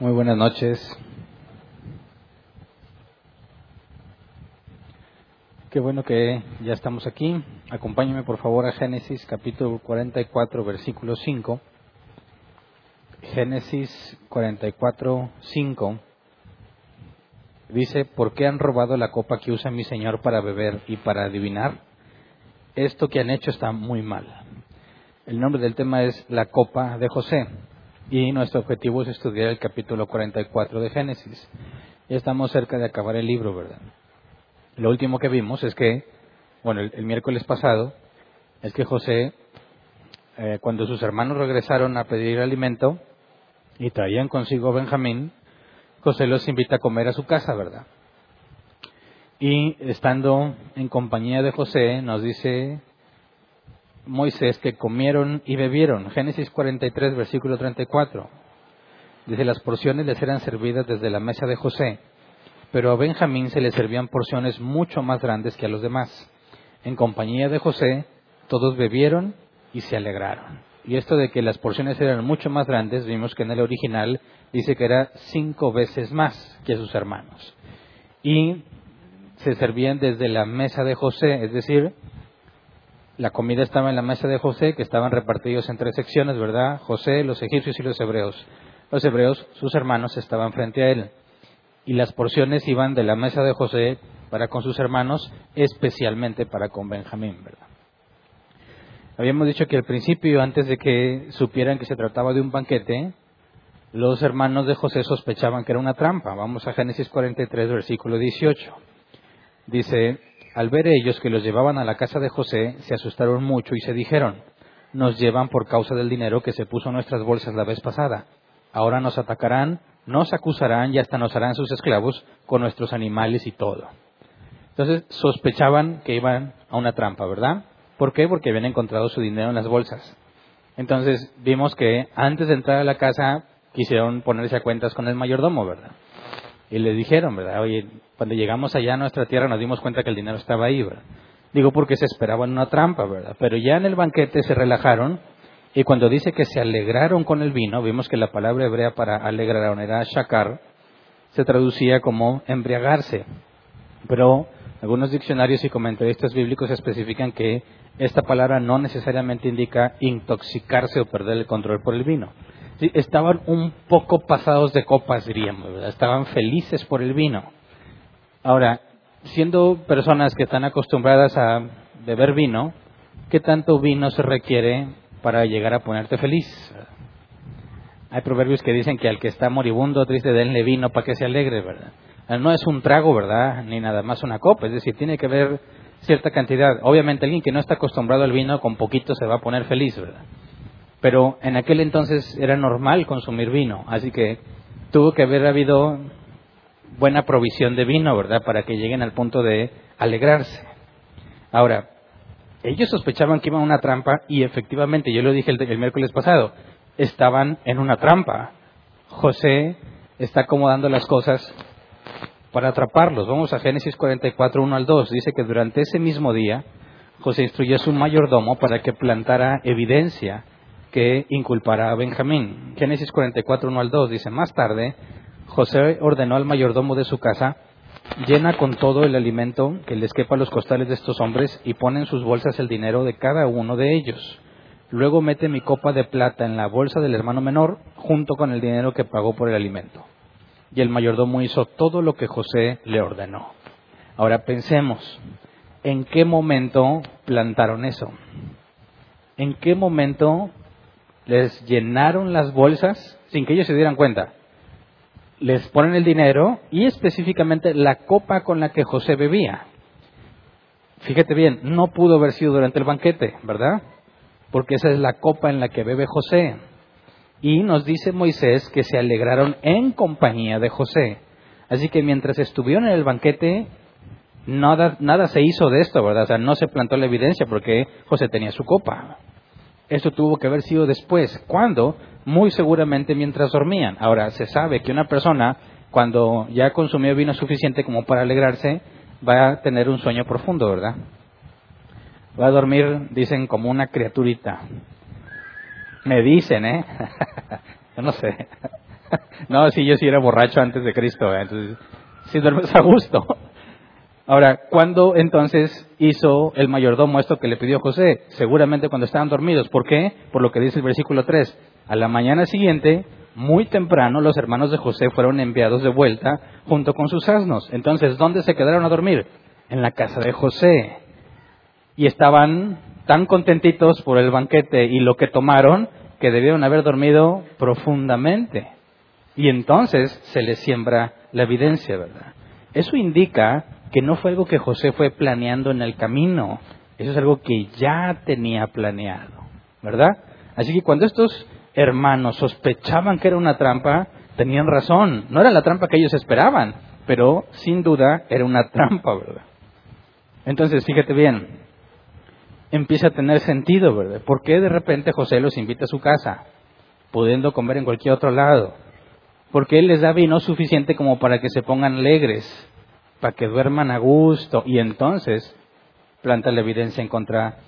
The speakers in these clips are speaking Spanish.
Muy buenas noches. Qué bueno que ya estamos aquí. Acompáñame por favor a Génesis capítulo 44, versículo 5. Génesis 44, 5. Dice, ¿por qué han robado la copa que usa mi Señor para beber y para adivinar? Esto que han hecho está muy mal. El nombre del tema es La copa de José y nuestro objetivo es estudiar el capítulo 44 de Génesis. Ya estamos cerca de acabar el libro, ¿verdad? Lo último que vimos es que, bueno, el, miércoles pasado, es que José, eh, cuando sus hermanos regresaron a pedir alimento y traían consigo a Benjamín, José los invita a comer a su casa, ¿verdad? Y estando en compañía de José, nos dice Moisés que comieron y bebieron. Génesis 43, versículo 34. Dice, las porciones les eran servidas desde la mesa de José, pero a Benjamín se le servían porciones mucho más grandes que a los demás. En compañía de José, todos bebieron y se alegraron. Y esto de que las porciones eran mucho más grandes, vimos que en el original dice que era cinco veces más que sus hermanos. Y se servían desde la mesa de José, es decir, la comida estaba en la mesa de José, que estaban repartidos en tres secciones, ¿verdad? José, los egipcios y los hebreos. Los hebreos, sus hermanos, estaban frente a él. Y las porciones iban de la mesa de José para con sus hermanos, especialmente para con Benjamín, ¿verdad? Habíamos dicho que al principio, antes de que supieran que se trataba de un banquete, los hermanos de José sospechaban que era una trampa. Vamos a Génesis 43, versículo 18. Dice, al ver ellos que los llevaban a la casa de José, se asustaron mucho y se dijeron, nos llevan por causa del dinero que se puso en nuestras bolsas la vez pasada. Ahora nos atacarán, nos acusarán y hasta nos harán sus esclavos con nuestros animales y todo. Entonces sospechaban que iban a una trampa, ¿verdad? ¿Por qué? Porque habían encontrado su dinero en las bolsas. Entonces vimos que antes de entrar a la casa quisieron ponerse a cuentas con el mayordomo, ¿verdad? Y le dijeron, ¿verdad? Oye, cuando llegamos allá a nuestra tierra nos dimos cuenta que el dinero estaba ahí, ¿verdad? Digo porque se esperaban una trampa, ¿verdad? Pero ya en el banquete se relajaron y cuando dice que se alegraron con el vino, vimos que la palabra hebrea para alegrar era shakar, se traducía como embriagarse. Pero algunos diccionarios y comentaristas bíblicos especifican que esta palabra no necesariamente indica intoxicarse o perder el control por el vino estaban un poco pasados de copas, diríamos, estaban felices por el vino. Ahora, siendo personas que están acostumbradas a beber vino, ¿qué tanto vino se requiere para llegar a ponerte feliz? Hay proverbios que dicen que al que está moribundo, triste, denle vino para que se alegre, ¿verdad? No es un trago, ¿verdad? Ni nada más una copa, es decir, tiene que haber cierta cantidad. Obviamente alguien que no está acostumbrado al vino, con poquito se va a poner feliz, ¿verdad? Pero en aquel entonces era normal consumir vino, así que tuvo que haber habido buena provisión de vino, ¿verdad? Para que lleguen al punto de alegrarse. Ahora, ellos sospechaban que iban a una trampa y efectivamente, yo lo dije el, miércoles pasado, estaban en una trampa. José está acomodando las cosas para atraparlos. Vamos a Génesis 44, 1 al 2. Dice que durante ese mismo día, José instruyó a su mayordomo para que plantara evidencia que inculpará a Benjamín. Génesis 44, 1 al 2 dice, más tarde, José ordenó al mayordomo de su casa, llena con todo el alimento que les quepa a los costales de estos hombres y pone en sus bolsas el dinero de cada uno de ellos. Luego mete mi copa de plata en la bolsa del hermano menor junto con el dinero que pagó por el alimento. Y el mayordomo hizo todo lo que José le ordenó. Ahora pensemos, ¿en qué momento plantaron eso? ¿En qué momento les llenaron las bolsas sin que ellos se dieran cuenta. Les ponen el dinero y específicamente la copa con la que José bebía. Fíjate bien, no pudo haber sido durante el banquete, ¿verdad? Porque esa es la copa en la que bebe José. Y nos dice Moisés que se alegraron en compañía de José. Así que mientras estuvieron en el banquete, nada, nada se hizo de esto, ¿verdad? O sea, no se plantó la evidencia porque José tenía su copa. Esto tuvo que haber sido después. ¿Cuándo? Muy seguramente mientras dormían. Ahora, se sabe que una persona, cuando ya consumió vino suficiente como para alegrarse, va a tener un sueño profundo, ¿verdad? Va a dormir, dicen, como una criaturita. Me dicen, ¿eh? Yo no sé. no, sí, yo sí era borracho antes de Cristo, ¿eh? entonces sí duermes a gusto. Ahora, ¿cuándo entonces hizo el mayordomo esto que le pidió José? Seguramente cuando estaban dormidos. ¿Por qué? Por lo que dice el versículo 3. A la mañana siguiente, muy temprano, los hermanos de José fueron enviados de vuelta junto con sus asnos. Entonces, ¿dónde se quedaron a dormir? En la casa de José. Y estaban tan contentitos por el banquete y lo que tomaron que debieron haber dormido profundamente. Y entonces se les siembra la evidencia, ¿verdad? Eso indica que no fue algo que José fue planeando en el camino, eso es algo que ya tenía planeado, ¿verdad? Así que cuando estos hermanos sospechaban que era una trampa, tenían razón, no era la trampa que ellos esperaban, pero sin duda era una trampa, ¿verdad? Entonces, fíjate bien, empieza a tener sentido, ¿verdad? ¿Por qué de repente José los invita a su casa, pudiendo comer en cualquier otro lado? Porque él les da vino suficiente como para que se pongan alegres, para que duerman a gusto, y entonces planta la evidencia en contra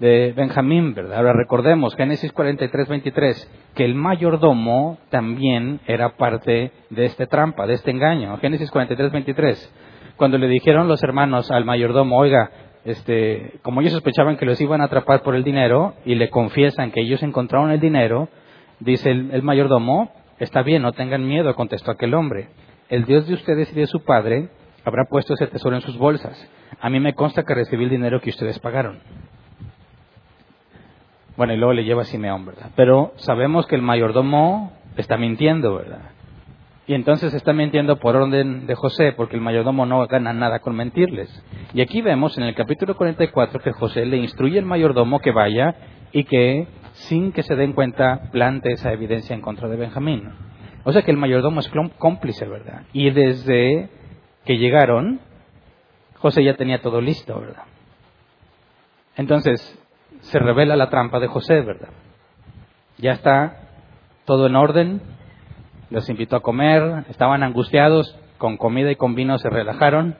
de Benjamín, ¿verdad? Ahora recordemos, Génesis 43, 23, que el mayordomo también era parte de esta trampa, de este engaño. Génesis 43, 23, cuando le dijeron los hermanos al mayordomo, oiga, este, como ellos sospechaban que los iban a atrapar por el dinero y le confiesan que ellos encontraron el dinero, dice el, mayordomo, está bien, no tengan miedo, contestó aquel hombre. El Dios de ustedes y de su padre habrá puesto ese tesoro en sus bolsas. A mí me consta que recibí el dinero que ustedes pagaron. Bueno, y luego le lleva a Simeón, ¿verdad? Pero sabemos que el mayordomo está mintiendo, ¿verdad? Y entonces está mintiendo por orden de José, porque el mayordomo no gana nada con mentirles. Y aquí vemos en el capítulo 44 que José le instruye al mayordomo que vaya y que, sin que se den cuenta, plante esa evidencia en contra de Benjamín. O sea que el mayordomo es cómplice, ¿verdad? Y desde que llegaron, José ya tenía todo listo, ¿verdad? Entonces, se revela la trampa de José, ¿verdad? Ya está todo en orden, los invitó a comer, estaban angustiados, con comida y con vino se relajaron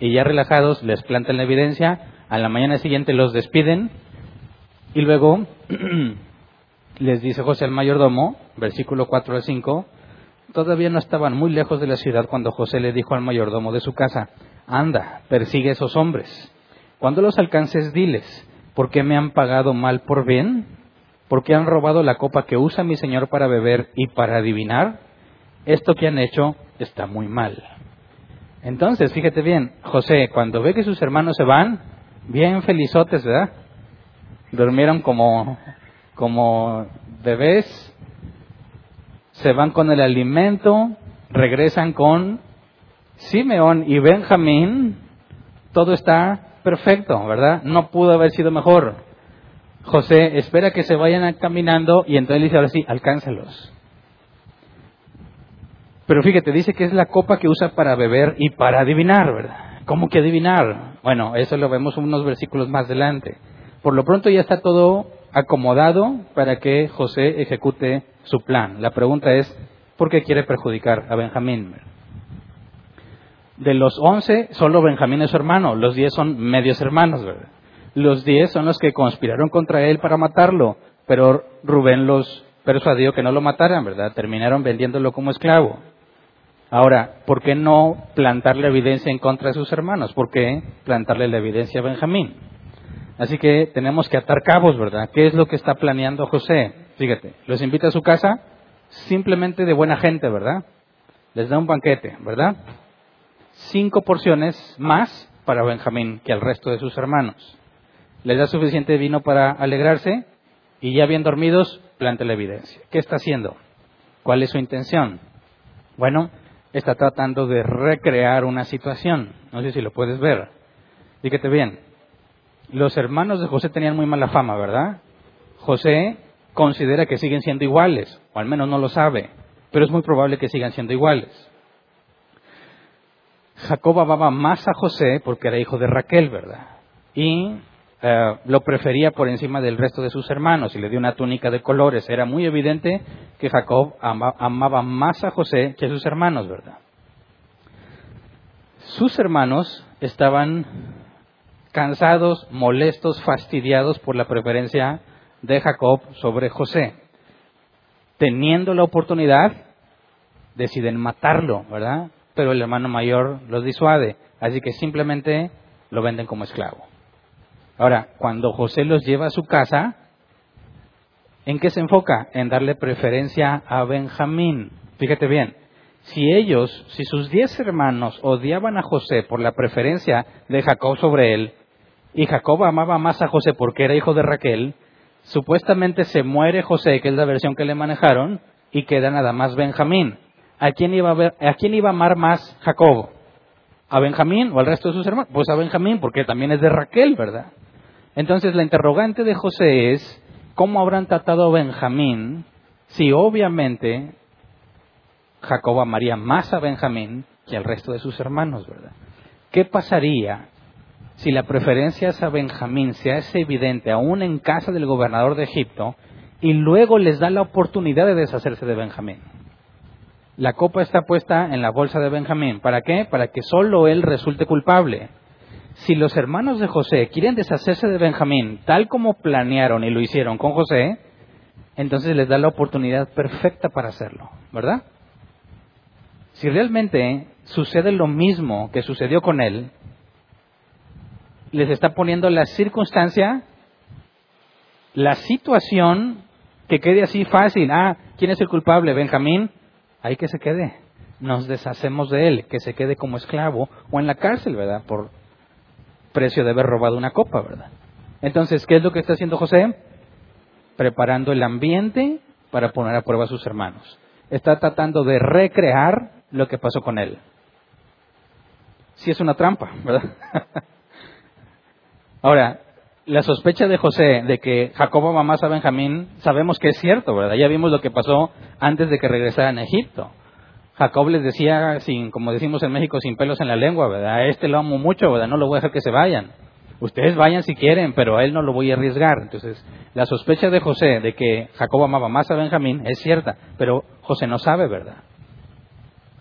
y ya relajados les plantan la evidencia, a la mañana siguiente los despiden y luego les dice José al mayordomo, versículo 4 al 5, todavía no estaban muy lejos de la ciudad cuando José le dijo al mayordomo de su casa, anda, persigue a esos hombres. Cuando los alcances, diles, ¿por qué me han pagado mal por bien? ¿Por qué han robado la copa que usa mi señor para beber y para adivinar? esto que han hecho está muy mal. Entonces, fíjate bien, José, cuando ve que sus hermanos se van, bien felizotes, ¿verdad? Durmieron como, como bebés, se van con el alimento, regresan con Simeón y Benjamín, todo está perfecto, ¿verdad? No pudo haber sido mejor. José espera que se vayan caminando y entonces dice, ahora sí, alcánzalos. Pero fíjate, dice que es la copa que usa para beber y para adivinar, ¿verdad? ¿Cómo que adivinar? Bueno, eso lo vemos unos versículos más adelante. Por lo pronto ya está todo acomodado para que José ejecute su plan. La pregunta es, ¿por qué quiere perjudicar a Benjamín? De los once, solo Benjamín es su hermano, los diez son medios hermanos, ¿verdad? Los diez son los que conspiraron contra él para matarlo, pero Rubén los persuadió que no lo mataran, ¿verdad? Terminaron vendiéndolo como esclavo. Ahora, ¿por qué no plantarle evidencia en contra de sus hermanos? ¿Por qué plantarle la evidencia a Benjamín? Así que tenemos que atar cabos, ¿verdad? ¿Qué es lo que está planeando José? Fíjate, los invita a su casa simplemente de buena gente, ¿verdad? Les da un banquete, ¿verdad? Cinco porciones más para Benjamín que al resto de sus hermanos. Les da suficiente vino para alegrarse y ya bien dormidos, planta la evidencia. ¿Qué está haciendo? ¿Cuál es su intención? Bueno, está tratando de recrear una situación. No sé si lo puedes ver. Fíjate bien. Los hermanos de José tenían muy mala fama, ¿verdad? José considera que siguen siendo iguales, o al menos no lo sabe, pero es muy probable que sigan siendo iguales. Jacob amaba más a José porque era hijo de Raquel, ¿verdad? Y eh, lo prefería por encima del resto de sus hermanos y le dio una túnica de colores. Era muy evidente que Jacob amaba más a José que a sus hermanos, ¿verdad? Sus hermanos estaban cansados, molestos, fastidiados por la preferencia de Jacob sobre José. Teniendo la oportunidad, deciden matarlo, ¿verdad? Pero el hermano mayor los disuade, así que simplemente lo venden como esclavo. Ahora, cuando José los lleva a su casa, ¿en qué se enfoca? En darle preferencia a Benjamín. Fíjate bien, si ellos, si sus diez hermanos odiaban a José por la preferencia de Jacob sobre él, y Jacob amaba más a José porque era hijo de Raquel, supuestamente se muere José, que es la versión que le manejaron, y queda nada más Benjamín. ¿A quién iba a, ver, ¿a quién iba a amar más Jacob? ¿A Benjamín o al resto de sus hermanos? Pues a Benjamín, porque también es de Raquel, ¿verdad? Entonces la interrogante de José es, ¿cómo habrán tratado a Benjamín si obviamente Jacob amaría más a Benjamín que al resto de sus hermanos, ¿verdad? ¿Qué pasaría si la preferencia a Benjamín se hace evidente aún en casa del gobernador de Egipto y luego les da la oportunidad de deshacerse de Benjamín? La copa está puesta en la bolsa de Benjamín. ¿Para qué? Para que solo él resulte culpable. Si los hermanos de José quieren deshacerse de Benjamín tal como planearon y lo hicieron con José, entonces les da la oportunidad perfecta para hacerlo, ¿verdad? Si realmente sucede lo mismo que sucedió con él, les está poniendo la circunstancia, la situación que quede así fácil. Ah, ¿quién es el culpable? Benjamín. Ahí que se quede. Nos deshacemos de él, que se quede como esclavo o en la cárcel, ¿verdad? Por precio de haber robado una copa, ¿verdad? Entonces, ¿qué es lo que está haciendo José? Preparando el ambiente para poner a prueba a sus hermanos. Está tratando de recrear lo que pasó con él. Sí es una trampa, ¿verdad? Ahora, la sospecha de José de que Jacob ama más a Benjamín, sabemos que es cierto, ¿verdad? Ya vimos lo que pasó antes de que regresaran a Egipto. Jacob les decía, sin, como decimos en México, sin pelos en la lengua, ¿verdad? A este lo amo mucho, ¿verdad? No lo voy a dejar que se vayan. Ustedes vayan si quieren, pero a él no lo voy a arriesgar. Entonces, la sospecha de José de que Jacob amaba más a Benjamín es cierta, pero José no sabe, ¿verdad?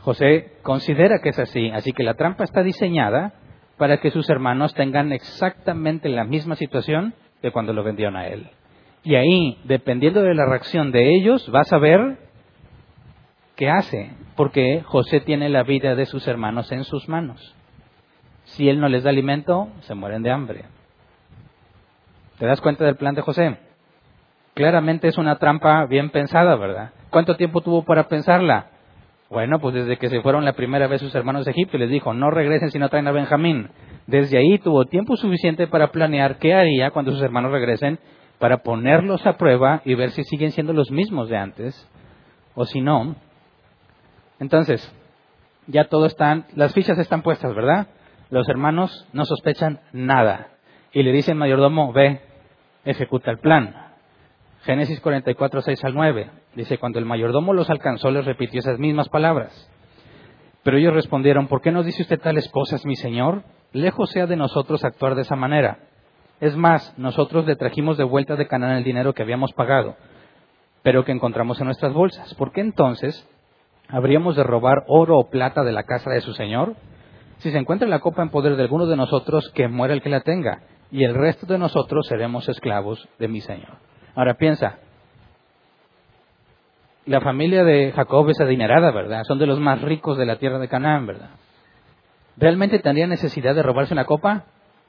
José considera que es así, así que la trampa está diseñada para que sus hermanos tengan exactamente la misma situación de cuando lo vendieron a él. Y ahí, dependiendo de la reacción de ellos, vas a ver qué hace, porque José tiene la vida de sus hermanos en sus manos. Si él no les da alimento, se mueren de hambre. ¿Te das cuenta del plan de José? Claramente es una trampa bien pensada, ¿verdad? ¿Cuánto tiempo tuvo para pensarla? Bueno, pues desde que se fueron la primera vez sus hermanos de Egipto, les dijo, no regresen si no traen a Benjamín. Desde ahí tuvo tiempo suficiente para planear qué haría cuando sus hermanos regresen, para ponerlos a prueba y ver si siguen siendo los mismos de antes, o si no. Entonces, ya todo están, las fichas están puestas, ¿verdad? Los hermanos no sospechan nada. Y le dice el mayordomo, ve, ejecuta el plan. Génesis 44, 6 al 9. Dice, cuando el mayordomo los alcanzó, les repitió esas mismas palabras. Pero ellos respondieron, ¿por qué nos dice usted tales cosas, mi señor? Lejos sea de nosotros actuar de esa manera. Es más, nosotros le trajimos de vuelta de Canaán el dinero que habíamos pagado, pero que encontramos en nuestras bolsas. ¿Por qué entonces habríamos de robar oro o plata de la casa de su señor? Si se encuentra la copa en poder de alguno de nosotros, que muera el que la tenga, y el resto de nosotros seremos esclavos de mi señor. Ahora piensa, la familia de Jacob es adinerada, ¿verdad? Son de los más ricos de la tierra de Canaán, ¿verdad? ¿Realmente tendría necesidad de robarse una copa?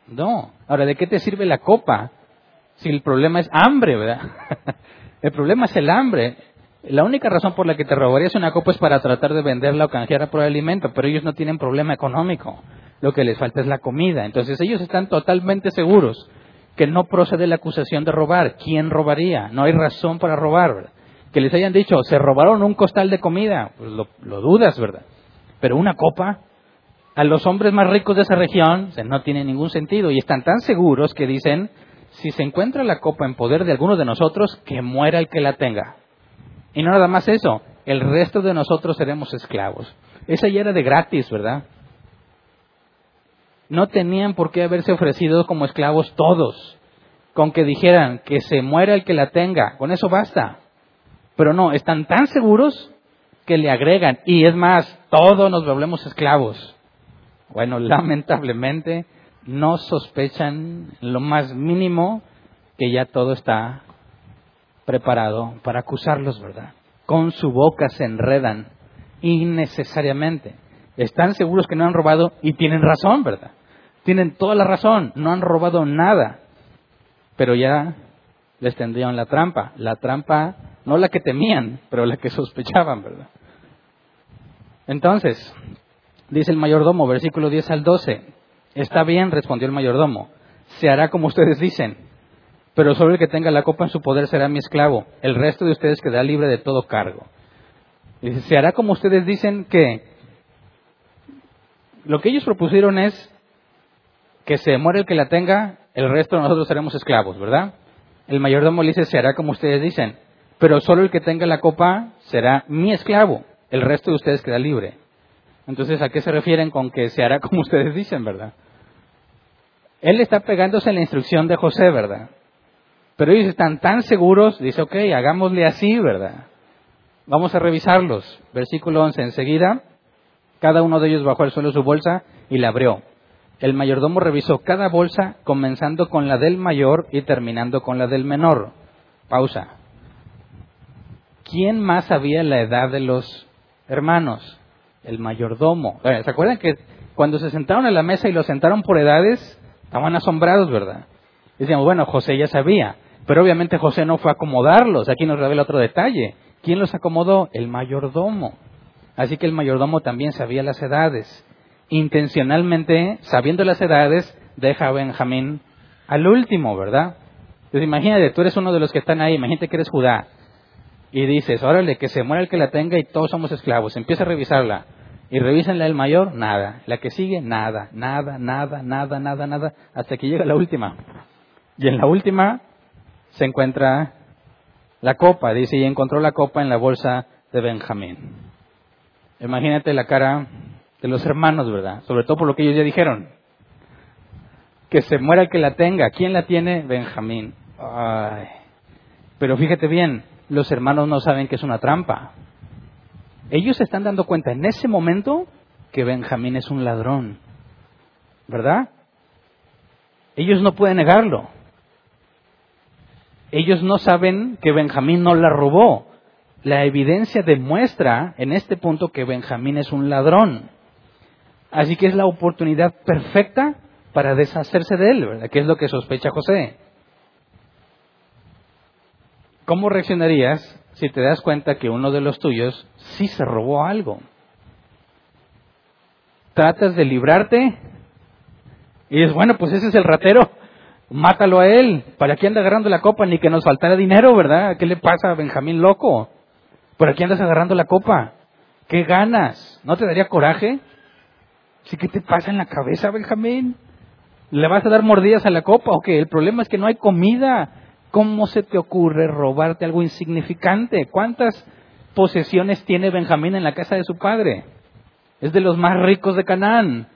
No. Ahora, ¿de qué te sirve la copa si el problema es hambre, verdad? el problema es el hambre. La única razón por la que te robarías una copa es para tratar de venderla o canjearla por alimento, pero ellos no tienen problema económico. Lo que les falta es la comida. Entonces ellos están totalmente seguros que no procede la acusación de robar. ¿Quién robaría? No hay razón para robar. Que les hayan dicho, se robaron un costal de comida, pues lo, lo dudas, ¿verdad? Pero una copa, a los hombres más ricos de esa región, no tiene ningún sentido. Y están tan seguros que dicen, si se encuentra la copa en poder de alguno de nosotros, que muera el que la tenga. Y no nada más eso, el resto de nosotros seremos esclavos. Esa ya era de gratis, ¿verdad? No tenían por qué haberse ofrecido como esclavos todos, con que dijeran que se muera el que la tenga, con eso basta. Pero no, están tan seguros que le agregan, y es más, todos nos volvemos esclavos. Bueno, lamentablemente no sospechan lo más mínimo que ya todo está preparado para acusarlos, ¿verdad? Con su boca se enredan innecesariamente. Están seguros que no han robado y tienen razón, ¿verdad? Tienen toda la razón, no han robado nada. Pero ya les tendrían la trampa. La trampa, no la que temían, pero la que sospechaban, ¿verdad? Entonces, dice el mayordomo, versículo 10 al 12. Está bien, respondió el mayordomo. Se hará como ustedes dicen. Pero solo el que tenga la copa en su poder será mi esclavo. El resto de ustedes quedará libre de todo cargo. Dice, se hará como ustedes dicen que lo que ellos propusieron es que se muere el que la tenga, el resto nosotros seremos esclavos, ¿verdad? El mayordomo le dice, se hará como ustedes dicen, pero solo el que tenga la copa será mi esclavo, el resto de ustedes queda libre. Entonces, ¿a qué se refieren con que se hará como ustedes dicen, verdad? Él está pegándose en la instrucción de José, ¿verdad? Pero ellos están tan seguros, dice, ok, hagámosle así, ¿verdad? Vamos a revisarlos. Versículo 11, enseguida, cada uno de ellos bajó al suelo su bolsa y la abrió. El mayordomo revisó cada bolsa, comenzando con la del mayor y terminando con la del menor. Pausa. ¿Quién más sabía la edad de los hermanos? El mayordomo. ¿Se acuerdan que cuando se sentaron a la mesa y los sentaron por edades, estaban asombrados, ¿verdad? Decíamos, bueno, José ya sabía, pero obviamente José no fue a acomodarlos. Aquí nos revela otro detalle. ¿Quién los acomodó? El mayordomo. Así que el mayordomo también sabía las edades intencionalmente, sabiendo las edades, deja a Benjamín al último, ¿verdad? Entonces imagínate, tú eres uno de los que están ahí, imagínate que eres Judá, y dices, órale, que se muera el que la tenga y todos somos esclavos, empieza a revisarla, y revísenla el mayor, nada, la que sigue, nada, nada, nada, nada, nada, nada, hasta que llega la última. Y en la última se encuentra la copa, dice, y encontró la copa en la bolsa de Benjamín. Imagínate la cara de los hermanos, ¿verdad? Sobre todo por lo que ellos ya dijeron. Que se muera el que la tenga. ¿Quién la tiene? Benjamín. Ay. Pero fíjate bien, los hermanos no saben que es una trampa. Ellos se están dando cuenta en ese momento que Benjamín es un ladrón. ¿Verdad? Ellos no pueden negarlo. Ellos no saben que Benjamín no la robó. La evidencia demuestra en este punto que Benjamín es un ladrón. Así que es la oportunidad perfecta para deshacerse de él, ¿verdad? Que es lo que sospecha José. ¿Cómo reaccionarías si te das cuenta que uno de los tuyos sí se robó algo? Tratas de librarte y dices, bueno, pues ese es el ratero, mátalo a él. ¿Para qué anda agarrando la copa? Ni que nos faltara dinero, ¿verdad? ¿Qué le pasa a Benjamín loco? ¿Por qué andas agarrando la copa? ¿Qué ganas? ¿No te daría coraje? ¿Sí qué te pasa en la cabeza, Benjamín? ¿Le vas a dar mordidas a la copa o qué? El problema es que no hay comida. ¿Cómo se te ocurre robarte algo insignificante? ¿Cuántas posesiones tiene Benjamín en la casa de su padre? Es de los más ricos de Canaán.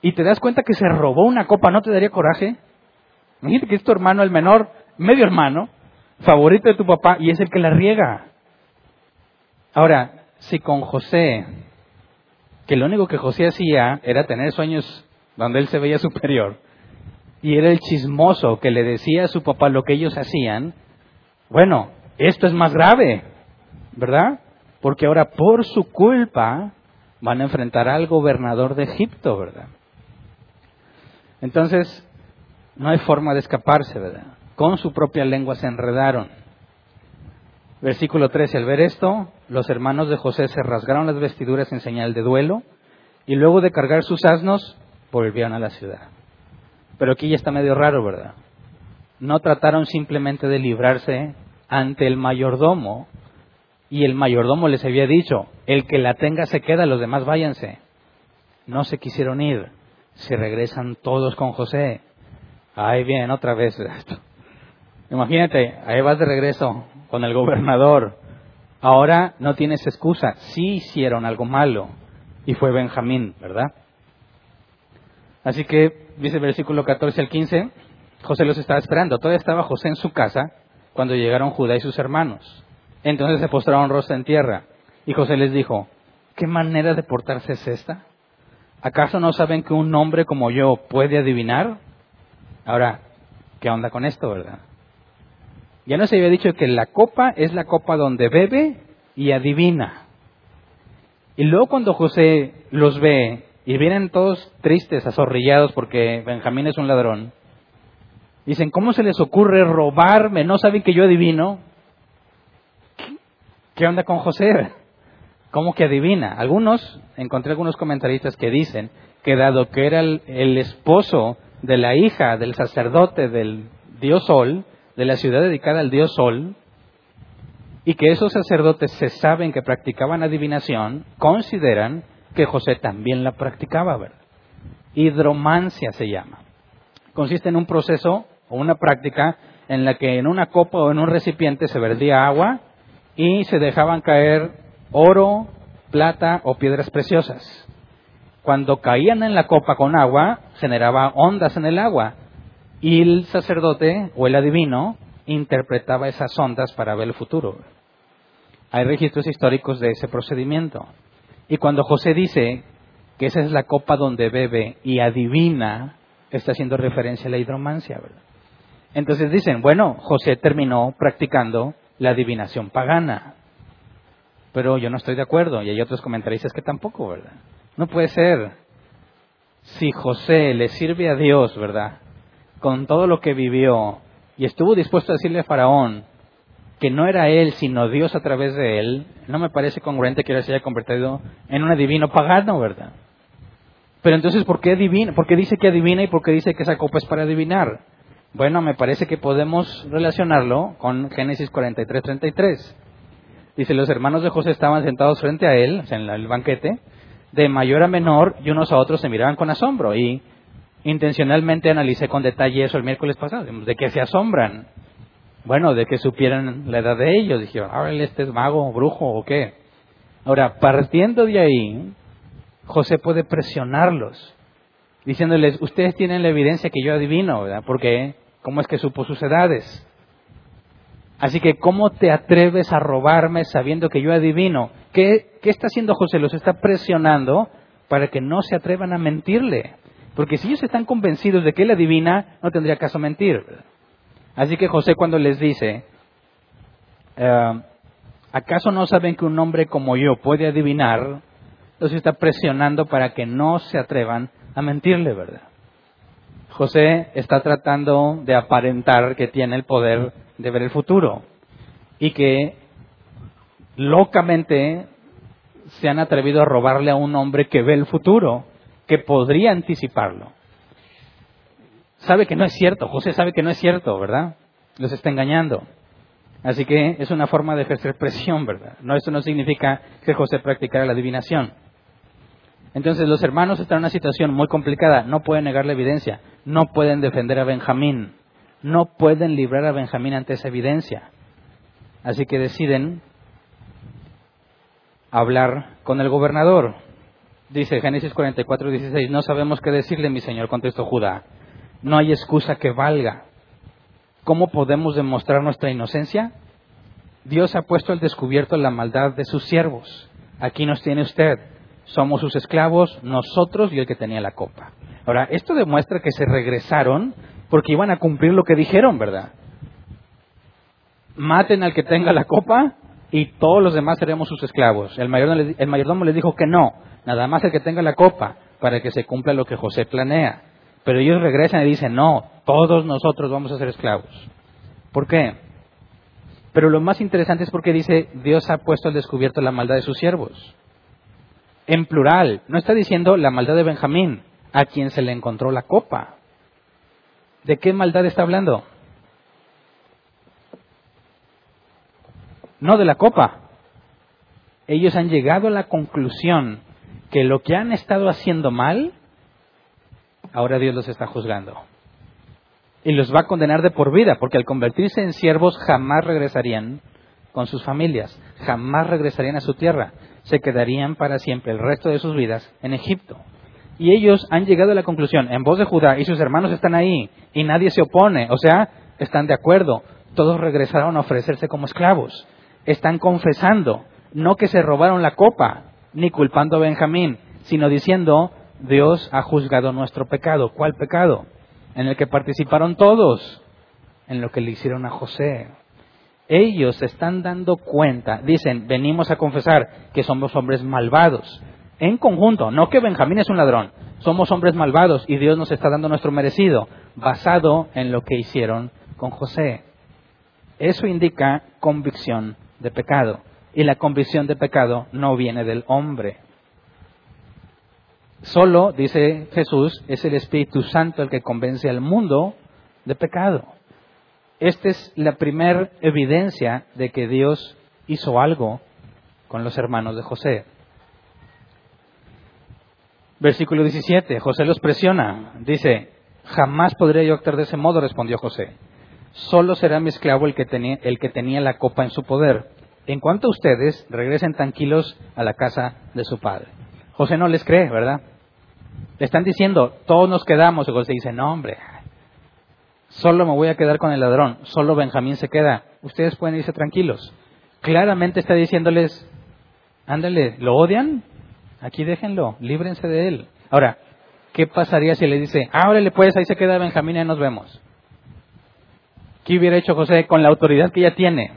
Y te das cuenta que se robó una copa, ¿no te daría coraje? Imagínate que es tu hermano, el menor, medio hermano, favorito de tu papá, y es el que la riega. Ahora, si con José que lo único que José hacía era tener sueños donde él se veía superior, y era el chismoso que le decía a su papá lo que ellos hacían, bueno, esto es más grave, ¿verdad? Porque ahora por su culpa van a enfrentar al gobernador de Egipto, ¿verdad? Entonces, no hay forma de escaparse, ¿verdad? Con su propia lengua se enredaron. Versículo 13. Al ver esto, los hermanos de José se rasgaron las vestiduras en señal de duelo y luego de cargar sus asnos, volvieron a la ciudad. Pero aquí ya está medio raro, ¿verdad? No trataron simplemente de librarse ante el mayordomo y el mayordomo les había dicho, el que la tenga se queda, los demás váyanse. No se quisieron ir, se regresan todos con José. Ahí vienen otra vez esto. Imagínate, ahí vas de regreso con el gobernador. Ahora no tienes excusa. Sí hicieron algo malo. Y fue Benjamín, ¿verdad? Así que, dice el versículo 14 al 15, José los estaba esperando. Todavía estaba José en su casa cuando llegaron Judá y sus hermanos. Entonces se postraron rostro en tierra. Y José les dijo, ¿qué manera de portarse es esta? ¿Acaso no saben que un hombre como yo puede adivinar? Ahora, ¿qué onda con esto, verdad? Ya no se había dicho que la copa es la copa donde bebe y adivina. Y luego cuando José los ve y vienen todos tristes, azorrillados porque Benjamín es un ladrón, dicen, ¿cómo se les ocurre robarme? ¿No saben que yo adivino? ¿Qué onda con José? ¿Cómo que adivina? Algunos, encontré algunos comentaristas que dicen que dado que era el, el esposo de la hija del sacerdote del dios Sol, de la ciudad dedicada al dios Sol, y que esos sacerdotes se saben que practicaban adivinación, consideran que José también la practicaba, ¿verdad? Hidromancia se llama. Consiste en un proceso o una práctica en la que en una copa o en un recipiente se vertía agua y se dejaban caer oro, plata o piedras preciosas. Cuando caían en la copa con agua, generaba ondas en el agua y el sacerdote o el adivino interpretaba esas ondas para ver el futuro. Hay registros históricos de ese procedimiento. Y cuando José dice que esa es la copa donde bebe y adivina, está haciendo referencia a la hidromancia, ¿verdad? Entonces dicen, bueno, José terminó practicando la adivinación pagana. Pero yo no estoy de acuerdo y hay otros comentaristas que tampoco, ¿verdad? No puede ser. Si José le sirve a Dios, ¿verdad? Con todo lo que vivió y estuvo dispuesto a decirle a Faraón, que no era él, sino Dios a través de él, no me parece congruente que él se haya convertido en un adivino pagano, ¿verdad? Pero entonces, ¿por qué? ¿por qué dice que adivina y por qué dice que esa copa es para adivinar? Bueno, me parece que podemos relacionarlo con Génesis 43, 33. Dice, los hermanos de José estaban sentados frente a él, en el banquete, de mayor a menor, y unos a otros se miraban con asombro. Y intencionalmente analicé con detalle eso el miércoles pasado, de que se asombran bueno, de que supieran la edad de ellos. Dijeron, ahora este es mago, brujo o qué. Ahora, partiendo de ahí, José puede presionarlos, diciéndoles, ustedes tienen la evidencia que yo adivino, ¿verdad? Porque, ¿cómo es que supo sus edades? Así que, ¿cómo te atreves a robarme sabiendo que yo adivino? ¿Qué, qué está haciendo José? Los está presionando para que no se atrevan a mentirle. Porque si ellos están convencidos de que él adivina, no tendría caso mentir. Así que José cuando les dice, eh, ¿acaso no saben que un hombre como yo puede adivinar? Los está presionando para que no se atrevan a mentirle, ¿verdad? José está tratando de aparentar que tiene el poder de ver el futuro y que locamente se han atrevido a robarle a un hombre que ve el futuro, que podría anticiparlo sabe que no es cierto, José sabe que no es cierto, ¿verdad? Los está engañando. Así que es una forma de ejercer presión, ¿verdad? No, esto no significa que José practicara la adivinación. Entonces los hermanos están en una situación muy complicada, no pueden negar la evidencia, no pueden defender a Benjamín, no pueden librar a Benjamín ante esa evidencia. Así que deciden hablar con el gobernador. Dice Génesis 44, 16, no sabemos qué decirle, mi señor, contestó Judá no hay excusa que valga. ¿Cómo podemos demostrar nuestra inocencia? Dios ha puesto al descubierto la maldad de sus siervos. Aquí nos tiene usted. Somos sus esclavos, nosotros y el que tenía la copa. Ahora, esto demuestra que se regresaron porque iban a cumplir lo que dijeron, ¿verdad? Maten al que tenga la copa y todos los demás seremos sus esclavos. El mayordomo, el mayordomo les dijo que no, nada más el que tenga la copa, para que se cumpla lo que José planea. Pero ellos regresan y dicen, no, todos nosotros vamos a ser esclavos. ¿Por qué? Pero lo más interesante es porque dice, Dios ha puesto al descubierto la maldad de sus siervos. En plural, no está diciendo la maldad de Benjamín, a quien se le encontró la copa. ¿De qué maldad está hablando? No de la copa. Ellos han llegado a la conclusión que lo que han estado haciendo mal ahora Dios los está juzgando. Y los va a condenar de por vida, porque al convertirse en siervos jamás regresarían con sus familias, jamás regresarían a su tierra, se quedarían para siempre el resto de sus vidas en Egipto. Y ellos han llegado a la conclusión, en voz de Judá, y sus hermanos están ahí, y nadie se opone, o sea, están de acuerdo, todos regresaron a ofrecerse como esclavos, están confesando, no que se robaron la copa, ni culpando a Benjamín, sino diciendo, Dios ha juzgado nuestro pecado. ¿Cuál pecado? En el que participaron todos, en lo que le hicieron a José. Ellos se están dando cuenta, dicen, venimos a confesar que somos hombres malvados. En conjunto, no que Benjamín es un ladrón, somos hombres malvados y Dios nos está dando nuestro merecido, basado en lo que hicieron con José. Eso indica convicción de pecado. Y la convicción de pecado no viene del hombre. Solo, dice Jesús, es el Espíritu Santo el que convence al mundo de pecado. Esta es la primera evidencia de que Dios hizo algo con los hermanos de José. Versículo 17, José los presiona, dice, jamás podré yo actuar de ese modo, respondió José. Solo será mi esclavo el que, tenía, el que tenía la copa en su poder. En cuanto a ustedes, regresen tranquilos a la casa de su padre. José no les cree, ¿verdad? Le están diciendo, todos nos quedamos. Y José dice, no, hombre, solo me voy a quedar con el ladrón, solo Benjamín se queda. Ustedes pueden irse tranquilos. Claramente está diciéndoles, ándale, ¿lo odian? Aquí déjenlo, líbrense de él. Ahora, ¿qué pasaría si le dice, ah, órale pues, ahí se queda Benjamín y nos vemos? ¿Qué hubiera hecho José con la autoridad que ya tiene?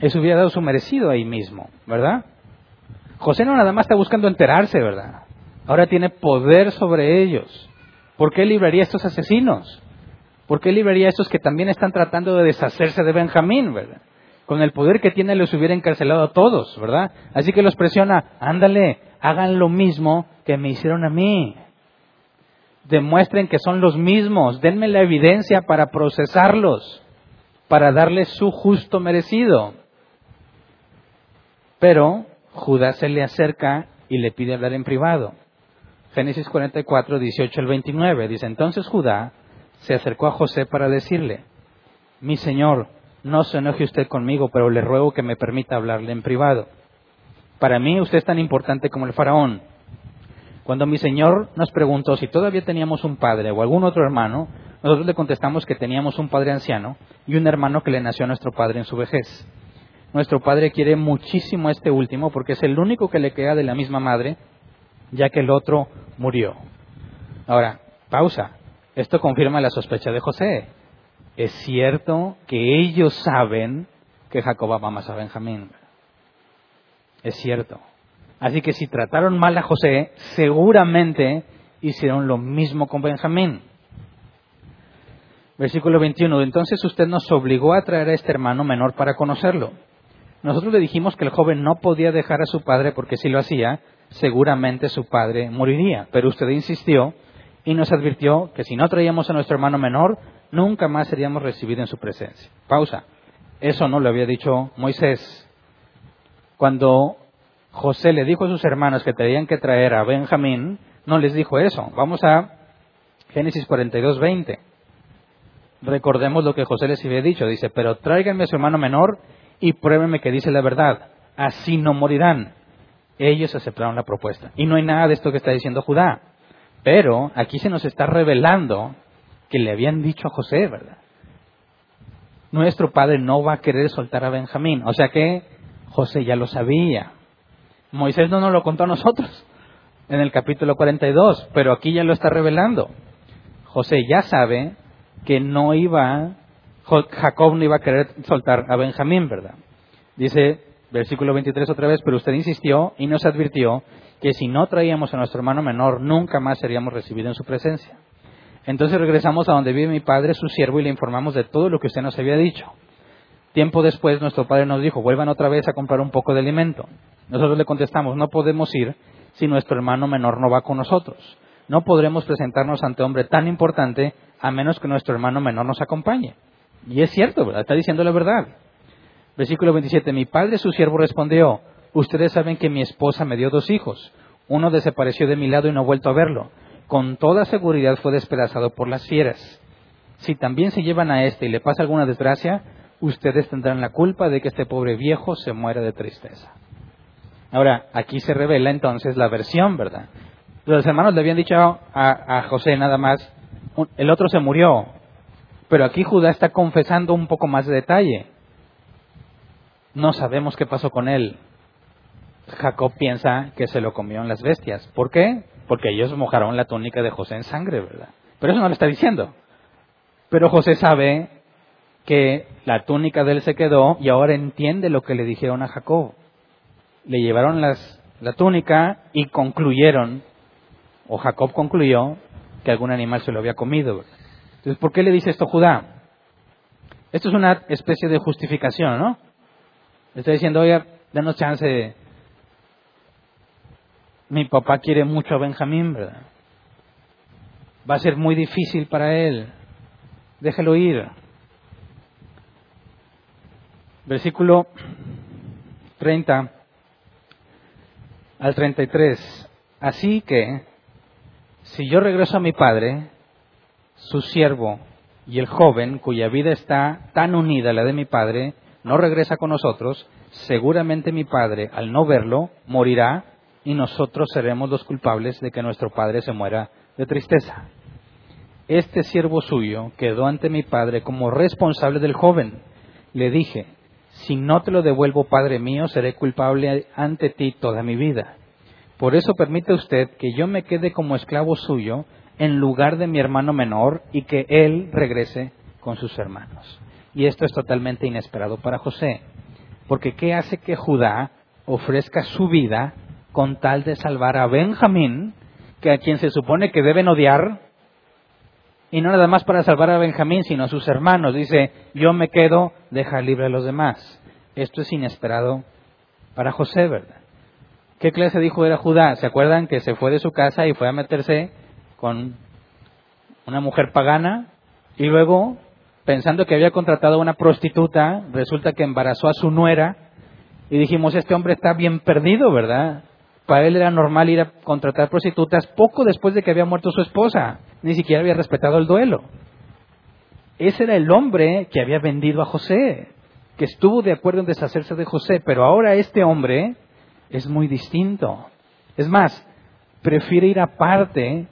Eso hubiera dado su merecido ahí mismo, ¿verdad? José no nada más está buscando enterarse, ¿verdad? Ahora tiene poder sobre ellos. ¿Por qué libraría a estos asesinos? ¿Por qué libraría a estos que también están tratando de deshacerse de Benjamín, ¿verdad? Con el poder que tiene les hubiera encarcelado a todos, ¿verdad? Así que los presiona, ándale, hagan lo mismo que me hicieron a mí. Demuestren que son los mismos, denme la evidencia para procesarlos, para darles su justo merecido. Pero Judá se le acerca y le pide hablar en privado. Génesis 44, 18 al 29. Dice, entonces Judá se acercó a José para decirle, mi señor, no se enoje usted conmigo, pero le ruego que me permita hablarle en privado. Para mí usted es tan importante como el faraón. Cuando mi señor nos preguntó si todavía teníamos un padre o algún otro hermano, nosotros le contestamos que teníamos un padre anciano y un hermano que le nació a nuestro padre en su vejez. Nuestro padre quiere muchísimo a este último porque es el único que le queda de la misma madre, ya que el otro murió. Ahora, pausa. Esto confirma la sospecha de José. Es cierto que ellos saben que Jacob ama más a Benjamín. Es cierto. Así que si trataron mal a José, seguramente hicieron lo mismo con Benjamín. Versículo 21. Entonces usted nos obligó a traer a este hermano menor para conocerlo. Nosotros le dijimos que el joven no podía dejar a su padre porque si lo hacía, seguramente su padre moriría. Pero usted insistió y nos advirtió que si no traíamos a nuestro hermano menor, nunca más seríamos recibidos en su presencia. Pausa. Eso no lo había dicho Moisés. Cuando José le dijo a sus hermanos que tenían que traer a Benjamín, no les dijo eso. Vamos a Génesis 42, 20. Recordemos lo que José les había dicho. Dice, pero tráiganme a su hermano menor y pruébenme que dice la verdad. Así no morirán. Ellos aceptaron la propuesta. Y no hay nada de esto que está diciendo Judá. Pero aquí se nos está revelando que le habían dicho a José, ¿verdad? Nuestro padre no va a querer soltar a Benjamín. O sea que José ya lo sabía. Moisés no nos lo contó a nosotros en el capítulo 42, pero aquí ya lo está revelando. José ya sabe que no iba, Jacob no iba a querer soltar a Benjamín, ¿verdad? Dice versículo 23 otra vez, pero usted insistió y nos advirtió que si no traíamos a nuestro hermano menor, nunca más seríamos recibidos en su presencia. Entonces regresamos a donde vive mi padre, su siervo, y le informamos de todo lo que usted nos había dicho. Tiempo después, nuestro padre nos dijo, vuelvan otra vez a comprar un poco de alimento. Nosotros le contestamos, no podemos ir si nuestro hermano menor no va con nosotros. No podremos presentarnos ante hombre tan importante a menos que nuestro hermano menor nos acompañe. Y es cierto. Está diciendo la verdad. Versículo 27. Mi padre, su siervo, respondió, ustedes saben que mi esposa me dio dos hijos. Uno desapareció de mi lado y no he vuelto a verlo. Con toda seguridad fue despedazado por las fieras. Si también se llevan a este y le pasa alguna desgracia, ustedes tendrán la culpa de que este pobre viejo se muera de tristeza. Ahora, aquí se revela entonces la versión, ¿verdad? Los hermanos le habían dicho a, José nada más, el otro se murió, pero aquí Judá está confesando un poco más de detalle. No sabemos qué pasó con él. Jacob piensa que se lo comió en las bestias. ¿Por qué? Porque ellos mojaron la túnica de José en sangre, ¿verdad? Pero eso no lo está diciendo. Pero José sabe que la túnica de él se quedó y ahora entiende lo que le dijeron a Jacob. Le llevaron las, la túnica y concluyeron, o Jacob concluyó, que algún animal se lo había comido. Entonces, ¿por qué le dice esto Judá? Esto es una especie de justificación, ¿no? Está diciendo, oiga, danos chance. Mi papá quiere mucho a Benjamín. Va a ser muy difícil para él. Déjelo ir. Versículo 30 al 33. Así que, si yo regreso a mi padre, su siervo y el joven, cuya vida está tan unida a la de mi padre, no regresa con nosotros, seguramente mi padre, al no verlo, morirá y nosotros seremos los culpables de que nuestro padre se muera de tristeza. Este siervo suyo quedó ante mi padre como responsable del joven. Le dije, si no te lo devuelvo, Padre mío, seré culpable ante ti toda mi vida. Por eso permite usted que yo me quede como esclavo suyo en lugar de mi hermano menor y que él regrese con sus hermanos. Y esto es totalmente inesperado para José, porque ¿qué hace que Judá ofrezca su vida con tal de salvar a Benjamín, que a quien se supone que deben odiar, y no nada más para salvar a Benjamín, sino a sus hermanos. Dice, yo me quedo, deja libre a los demás. Esto es inesperado para José, ¿verdad? ¿Qué clase de hijo era Judá? ¿Se acuerdan que se fue de su casa y fue a meterse con una mujer pagana y luego, pensando que había contratado a una prostituta, resulta que embarazó a su nuera y dijimos, este hombre está bien perdido, ¿verdad? Para él era normal ir a contratar prostitutas poco después de que había muerto su esposa. Ni siquiera había respetado el duelo. Ese era el hombre que había vendido a José, que estuvo de acuerdo en deshacerse de José, pero ahora este hombre es muy distinto. Es más, prefiere ir aparte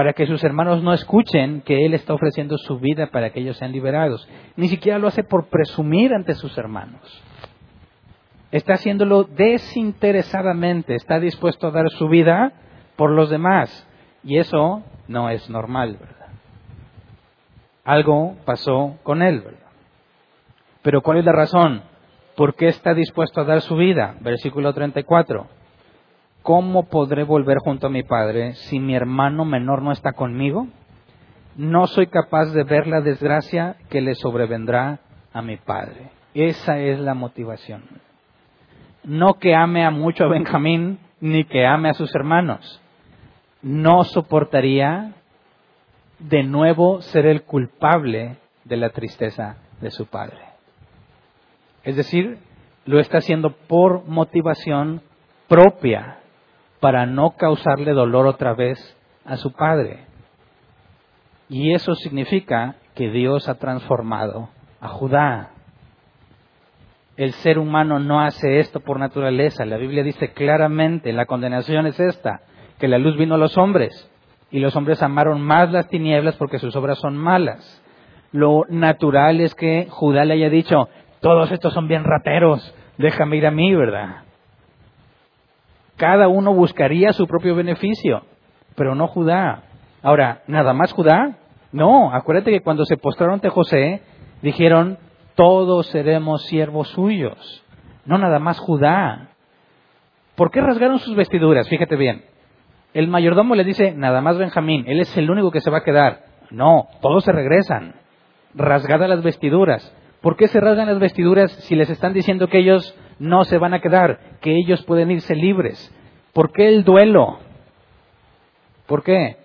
para que sus hermanos no escuchen que él está ofreciendo su vida para que ellos sean liberados. Ni siquiera lo hace por presumir ante sus hermanos está haciéndolo desinteresadamente, está dispuesto a dar su vida por los demás. Y eso no es normal, ¿verdad? Algo pasó con él, ¿verdad? Pero ¿cuál es la razón? ¿Por qué está dispuesto a dar su vida? Versículo 34. ¿Cómo podré volver junto a mi padre si mi hermano menor no está conmigo? No soy capaz de ver la desgracia que le sobrevendrá a mi padre. Esa es la motivación no que ame a mucho a Benjamín, ni que ame a sus hermanos. No soportaría de nuevo ser el culpable de la tristeza de su padre. Es decir, lo está haciendo por motivación propia, para no causarle dolor otra vez a su padre. Y eso significa que Dios ha transformado a Judá el ser humano no hace esto por naturaleza. La Biblia dice claramente, la condenación es esta, que la luz vino a los hombres y los hombres amaron más las tinieblas porque sus obras son malas. Lo natural es que Judá le haya dicho, todos estos son bien rateros, déjame ir a mí, ¿verdad? Cada uno buscaría su propio beneficio, pero no Judá. Ahora, ¿nada más Judá? No, acuérdate que cuando se postraron ante José, dijeron, todos seremos siervos suyos, no nada más Judá. ¿Por qué rasgaron sus vestiduras? Fíjate bien. El mayordomo le dice, nada más Benjamín, él es el único que se va a quedar. No, todos se regresan. Rasgadas las vestiduras. ¿Por qué se rasgan las vestiduras si les están diciendo que ellos no se van a quedar, que ellos pueden irse libres? ¿Por qué el duelo? ¿Por qué?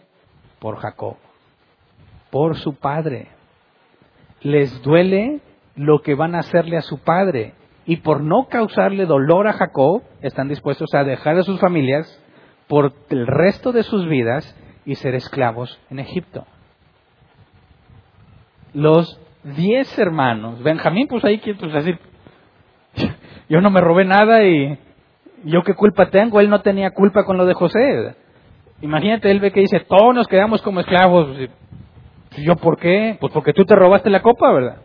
Por Jacob, por su padre. Les duele lo que van a hacerle a su padre. Y por no causarle dolor a Jacob, están dispuestos a dejar a sus familias por el resto de sus vidas y ser esclavos en Egipto. Los diez hermanos, Benjamín, pues ahí pues decir, yo no me robé nada y yo qué culpa tengo, él no tenía culpa con lo de José. Imagínate, él ve que dice, todos nos quedamos como esclavos. ¿Yo por qué? Pues porque tú te robaste la copa, ¿verdad?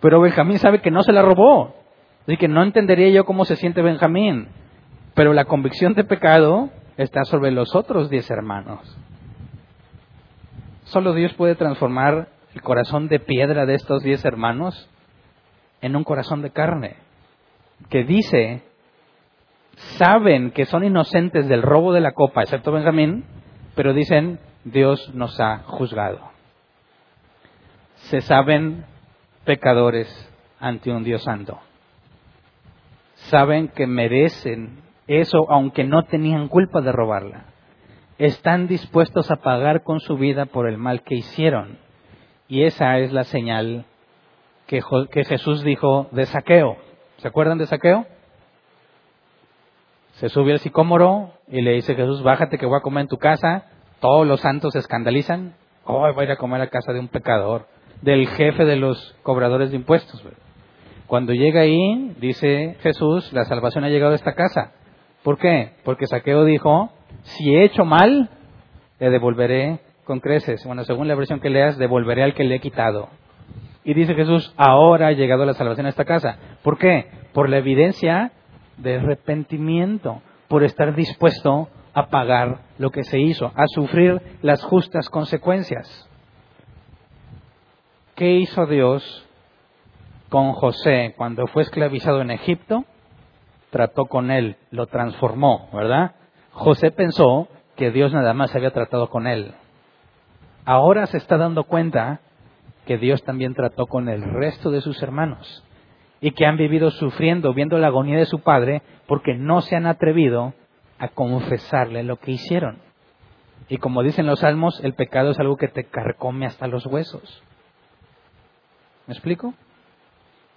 Pero Benjamín sabe que no se la robó. Así que no entendería yo cómo se siente Benjamín. Pero la convicción de pecado está sobre los otros diez hermanos. Solo Dios puede transformar el corazón de piedra de estos diez hermanos en un corazón de carne, que dice, saben que son inocentes del robo de la copa, excepto Benjamín, pero dicen, Dios nos ha juzgado. Se saben pecadores ante un Dios santo. Saben que merecen eso aunque no tenían culpa de robarla. Están dispuestos a pagar con su vida por el mal que hicieron. Y esa es la señal que, Jesús dijo de saqueo. ¿Se acuerdan de saqueo? Se sube al sicómoro y le dice Jesús, bájate que voy a comer en tu casa. Todos los santos se escandalizan. Hoy voy a ir a comer a casa de un pecador, del jefe de los cobradores de impuestos. Cuando llega ahí, dice Jesús, la salvación ha llegado a esta casa. ¿Por qué? Porque Saqueo dijo, si he hecho mal, le devolveré con creces. Bueno, según la versión que leas, devolveré al que le he quitado. Y dice Jesús, ahora ha llegado la salvación a esta casa. ¿Por qué? Por la evidencia de arrepentimiento, por estar dispuesto a pagar lo que se hizo, a sufrir las justas consecuencias. ¿Qué hizo Dios con José cuando fue esclavizado en Egipto? Trató con él, lo transformó, ¿verdad? José pensó que Dios nada más había tratado con él. Ahora se está dando cuenta que Dios también trató con el resto de sus hermanos y que han vivido sufriendo, viendo la agonía de su padre, porque no se han atrevido a confesarle lo que hicieron. Y como dicen los salmos, el pecado es algo que te carcome hasta los huesos. ¿Me explico?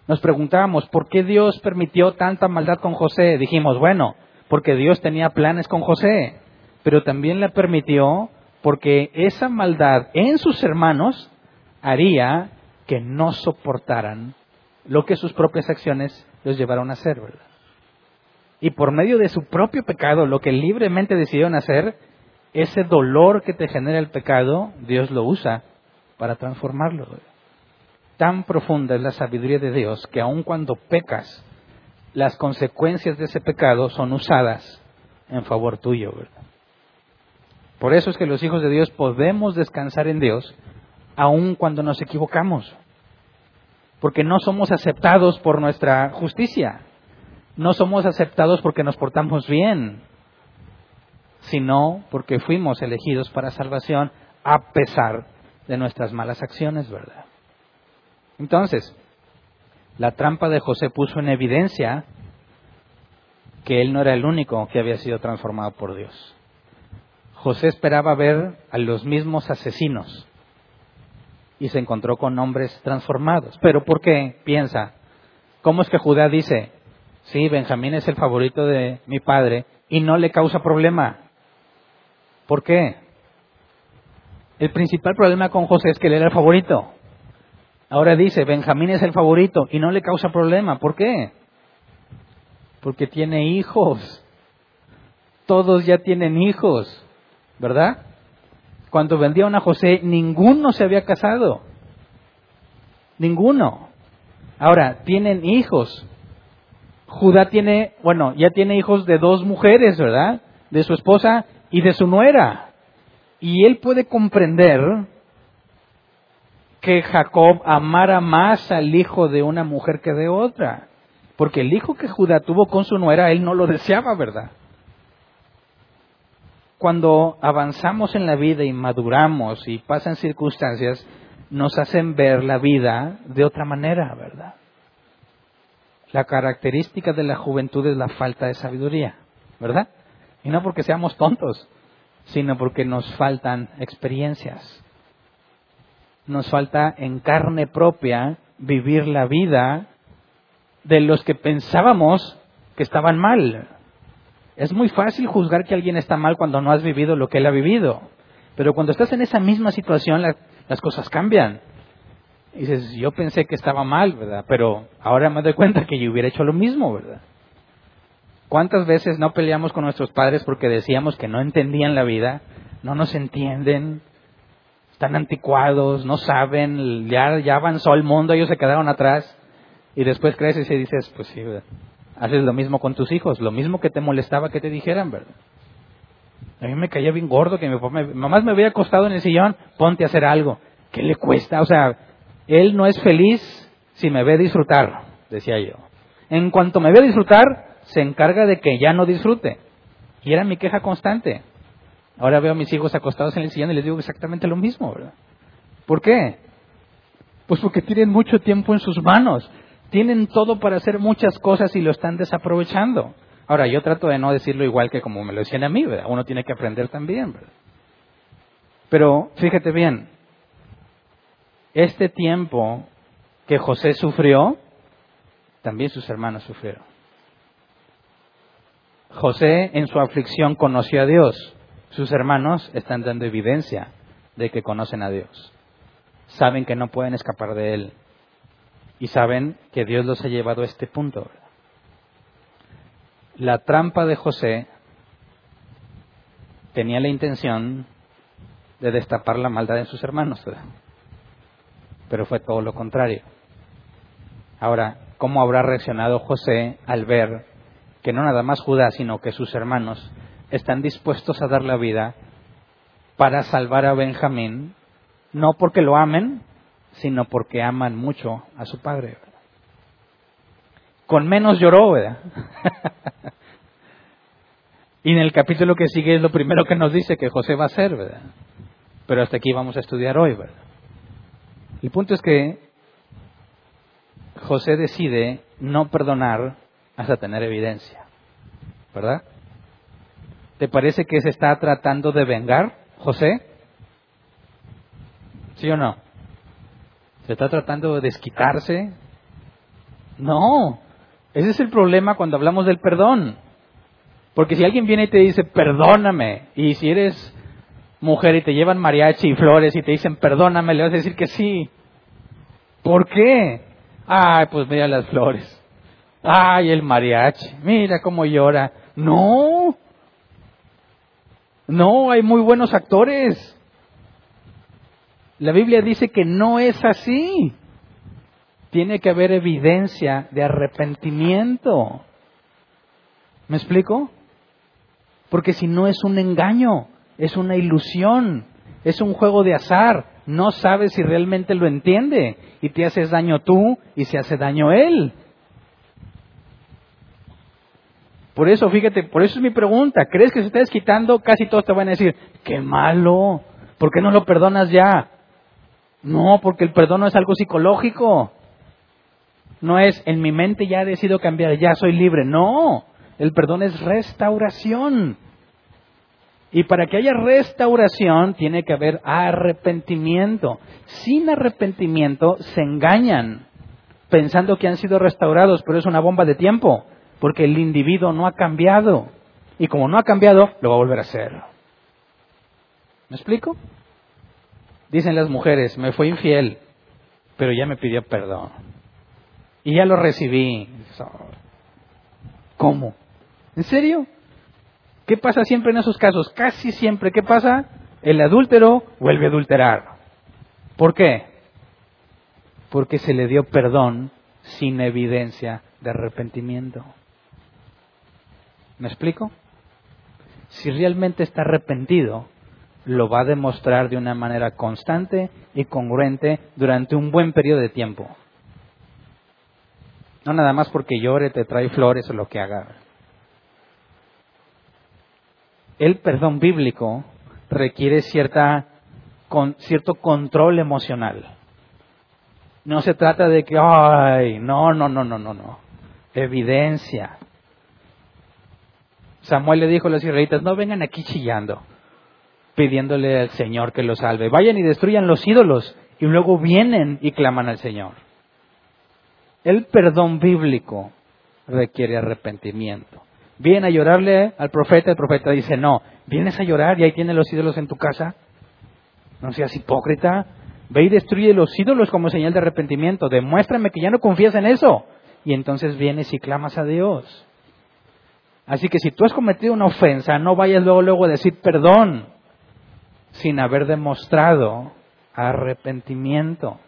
Nos preguntábamos, ¿por qué Dios permitió tanta maldad con José? Dijimos, bueno, porque Dios tenía planes con José, pero también le permitió porque esa maldad en sus hermanos haría que no soportaran lo que sus propias acciones los llevaron a hacer, ¿verdad? Y por medio de su propio pecado, lo que libremente decidieron hacer, ese dolor que te genera el pecado, Dios lo usa para transformarlo. Tan profunda es la sabiduría de Dios que aun cuando pecas, las consecuencias de ese pecado son usadas en favor tuyo, ¿verdad? Por eso es que los hijos de Dios podemos descansar en Dios aun cuando nos equivocamos porque no somos aceptados por nuestra justicia, no somos aceptados porque nos portamos bien, sino porque fuimos elegidos para salvación a pesar de nuestras malas acciones, ¿verdad? Entonces, la trampa de José puso en evidencia que él no era el único que había sido transformado por Dios. José esperaba ver a los mismos asesinos y se encontró con hombres transformados. Pero ¿por qué? Piensa, ¿cómo es que Judá dice, sí, Benjamín es el favorito de mi padre y no le causa problema? ¿Por qué? El principal problema con José es que él era el favorito. Ahora dice, Benjamín es el favorito y no le causa problema. ¿Por qué? Porque tiene hijos. Todos ya tienen hijos, ¿verdad? Cuando vendieron a José, ninguno se había casado. Ninguno. Ahora, tienen hijos. Judá tiene, bueno, ya tiene hijos de dos mujeres, ¿verdad? De su esposa y de su nuera. Y él puede comprender que Jacob amara más al hijo de una mujer que de otra. Porque el hijo que Judá tuvo con su nuera, él no lo deseaba, ¿verdad? Cuando avanzamos en la vida y maduramos y pasan circunstancias, nos hacen ver la vida de otra manera, ¿verdad? La característica de la juventud es la falta de sabiduría, ¿verdad? Y no porque seamos tontos, sino porque nos faltan experiencias. Nos falta en carne propia vivir la vida de los que pensábamos que estaban mal. Es muy fácil juzgar que alguien está mal cuando no has vivido lo que él ha vivido. Pero cuando estás en esa misma situación, las cosas cambian. Y dices, yo pensé que estaba mal, ¿verdad? Pero ahora me doy cuenta que yo hubiera hecho lo mismo, ¿verdad? ¿Cuántas veces no peleamos con nuestros padres porque decíamos que no entendían la vida, no nos entienden, están anticuados, no saben, ya, ya avanzó el mundo, ellos se quedaron atrás? Y después creces y dices, pues sí, ¿verdad? Haces lo mismo con tus hijos, lo mismo que te molestaba que te dijeran, ¿verdad? A mí me caía bien gordo que mi papá, me, mamá me había acostado en el sillón, ponte a hacer algo. ¿Qué le cuesta? O sea, él no es feliz si me ve disfrutar. decía yo. En cuanto me ve disfrutar, se encarga de que ya no disfrute. Y era mi queja constante. Ahora veo a mis hijos acostados en el sillón y les digo exactamente lo mismo, ¿verdad? ¿Por qué? Pues porque tienen mucho tiempo en sus manos. Tienen todo para hacer muchas cosas y lo están desaprovechando. Ahora, yo trato de no decirlo igual que como me lo decían a mí, ¿verdad? Uno tiene que aprender también, ¿verdad? Pero fíjate bien, este tiempo que José sufrió, también sus hermanos sufrieron. José en su aflicción conoció a Dios. Sus hermanos están dando evidencia de que conocen a Dios. Saben que no pueden escapar de Él. Y saben que Dios los ha llevado a este punto. La trampa de José tenía la intención de destapar la maldad de sus hermanos. Pero fue todo lo contrario. Ahora, ¿cómo habrá reaccionado José al ver que no nada más Judá, sino que sus hermanos están dispuestos a dar la vida para salvar a Benjamín, no porque lo amen, sino porque aman mucho a su padre. Con menos lloró, ¿verdad? y en el capítulo que sigue es lo primero que nos dice que José va a hacer, ¿verdad? Pero hasta aquí vamos a estudiar hoy, ¿verdad? El punto es que José decide no perdonar hasta tener evidencia, ¿verdad? ¿Te parece que se está tratando de vengar, José? ¿Sí o no? ¿Se está tratando de desquitarse? No, ese es el problema cuando hablamos del perdón. Porque si alguien viene y te dice, perdóname, y si eres mujer y te llevan mariachi y flores y te dicen, perdóname, le vas a decir que sí. ¿Por qué? Ay, pues mira las flores. Ay, el mariachi, mira cómo llora. No, no, hay muy buenos actores. La Biblia dice que no es así. Tiene que haber evidencia de arrepentimiento. ¿Me explico? Porque si no es un engaño, es una ilusión, es un juego de azar. No sabes si realmente lo entiende y te haces daño tú y se hace daño él. Por eso, fíjate, por eso es mi pregunta. ¿Crees que se está desquitando? Casi todos te van a decir, qué malo, ¿por qué no lo perdonas ya? No, porque el perdón no es algo psicológico. No es, en mi mente ya he decidido cambiar, ya soy libre. No, el perdón es restauración. Y para que haya restauración tiene que haber arrepentimiento. Sin arrepentimiento se engañan pensando que han sido restaurados, pero es una bomba de tiempo porque el individuo no ha cambiado. Y como no ha cambiado, lo va a volver a hacer. ¿Me explico? Dicen las mujeres, me fue infiel, pero ya me pidió perdón. Y ya lo recibí. ¿Cómo? ¿En serio? ¿Qué pasa siempre en esos casos? Casi siempre, ¿qué pasa? El adúltero vuelve a adulterar. ¿Por qué? Porque se le dio perdón sin evidencia de arrepentimiento. ¿Me explico? Si realmente está arrepentido, lo va a demostrar de una manera constante y congruente durante un buen periodo de tiempo. No nada más porque llore, te trae flores o lo que haga. El perdón bíblico requiere cierta, con, cierto control emocional. No se trata de que, ay, no, no, no, no, no, no. Evidencia, Samuel le dijo a los israelitas, no vengan aquí chillando, pidiéndole al Señor que los salve. Vayan y destruyan los ídolos y luego vienen y claman al Señor. El perdón bíblico requiere arrepentimiento. Vienen a llorarle al profeta, el profeta dice, no, vienes a llorar y ahí tienes los ídolos en tu casa. No seas hipócrita. Ve y destruye los ídolos como señal de arrepentimiento. Demuéstrame que ya no confías en eso. Y entonces vienes y clamas a Dios. Así que si tú has cometido una ofensa, no vayas luego, luego a decir perdón sin haber demostrado arrepentimiento.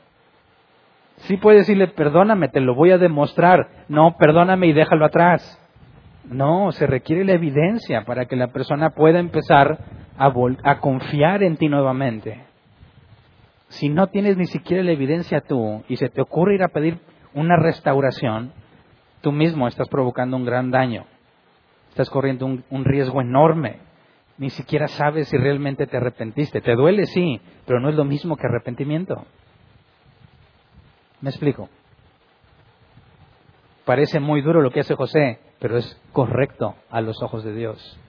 Sí puedes decirle, perdóname, te lo voy a demostrar. No, perdóname y déjalo atrás. No, se requiere la evidencia para que la persona pueda empezar a, a confiar en ti nuevamente. Si no tienes ni siquiera la evidencia tú y se te ocurre ir a pedir una restauración, tú mismo estás provocando un gran daño. Estás corriendo un riesgo enorme. Ni siquiera sabes si realmente te arrepentiste. Te duele, sí, pero no es lo mismo que arrepentimiento. ¿Me explico? Parece muy duro lo que hace José, pero es correcto a los ojos de Dios.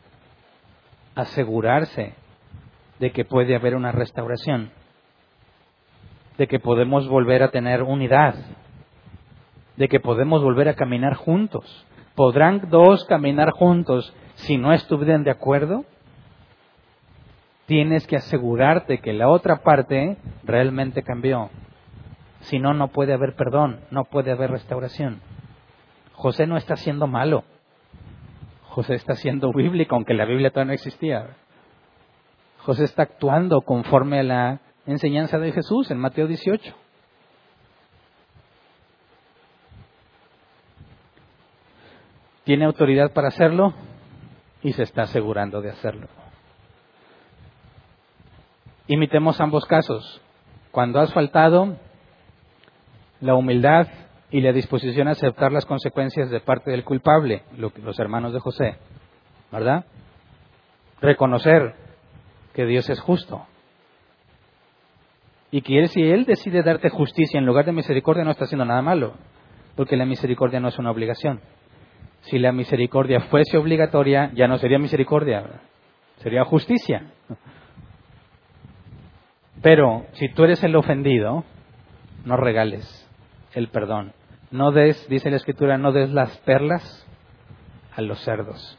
Asegurarse de que puede haber una restauración, de que podemos volver a tener unidad, de que podemos volver a caminar juntos. ¿Podrán dos caminar juntos si no estuvieran de acuerdo? Tienes que asegurarte que la otra parte realmente cambió. Si no, no puede haber perdón, no puede haber restauración. José no está siendo malo. José está siendo bíblico, aunque la Biblia todavía no existía. José está actuando conforme a la enseñanza de Jesús en Mateo 18. Tiene autoridad para hacerlo y se está asegurando de hacerlo. Imitemos ambos casos. Cuando has faltado, la humildad y la disposición a aceptar las consecuencias de parte del culpable, los hermanos de José, ¿verdad? Reconocer que Dios es justo. Y que él, si Él decide darte justicia en lugar de misericordia, no está haciendo nada malo, porque la misericordia no es una obligación. Si la misericordia fuese obligatoria, ya no sería misericordia, sería justicia. Pero si tú eres el ofendido, no regales el perdón. No des, dice la escritura, no des las perlas a los cerdos.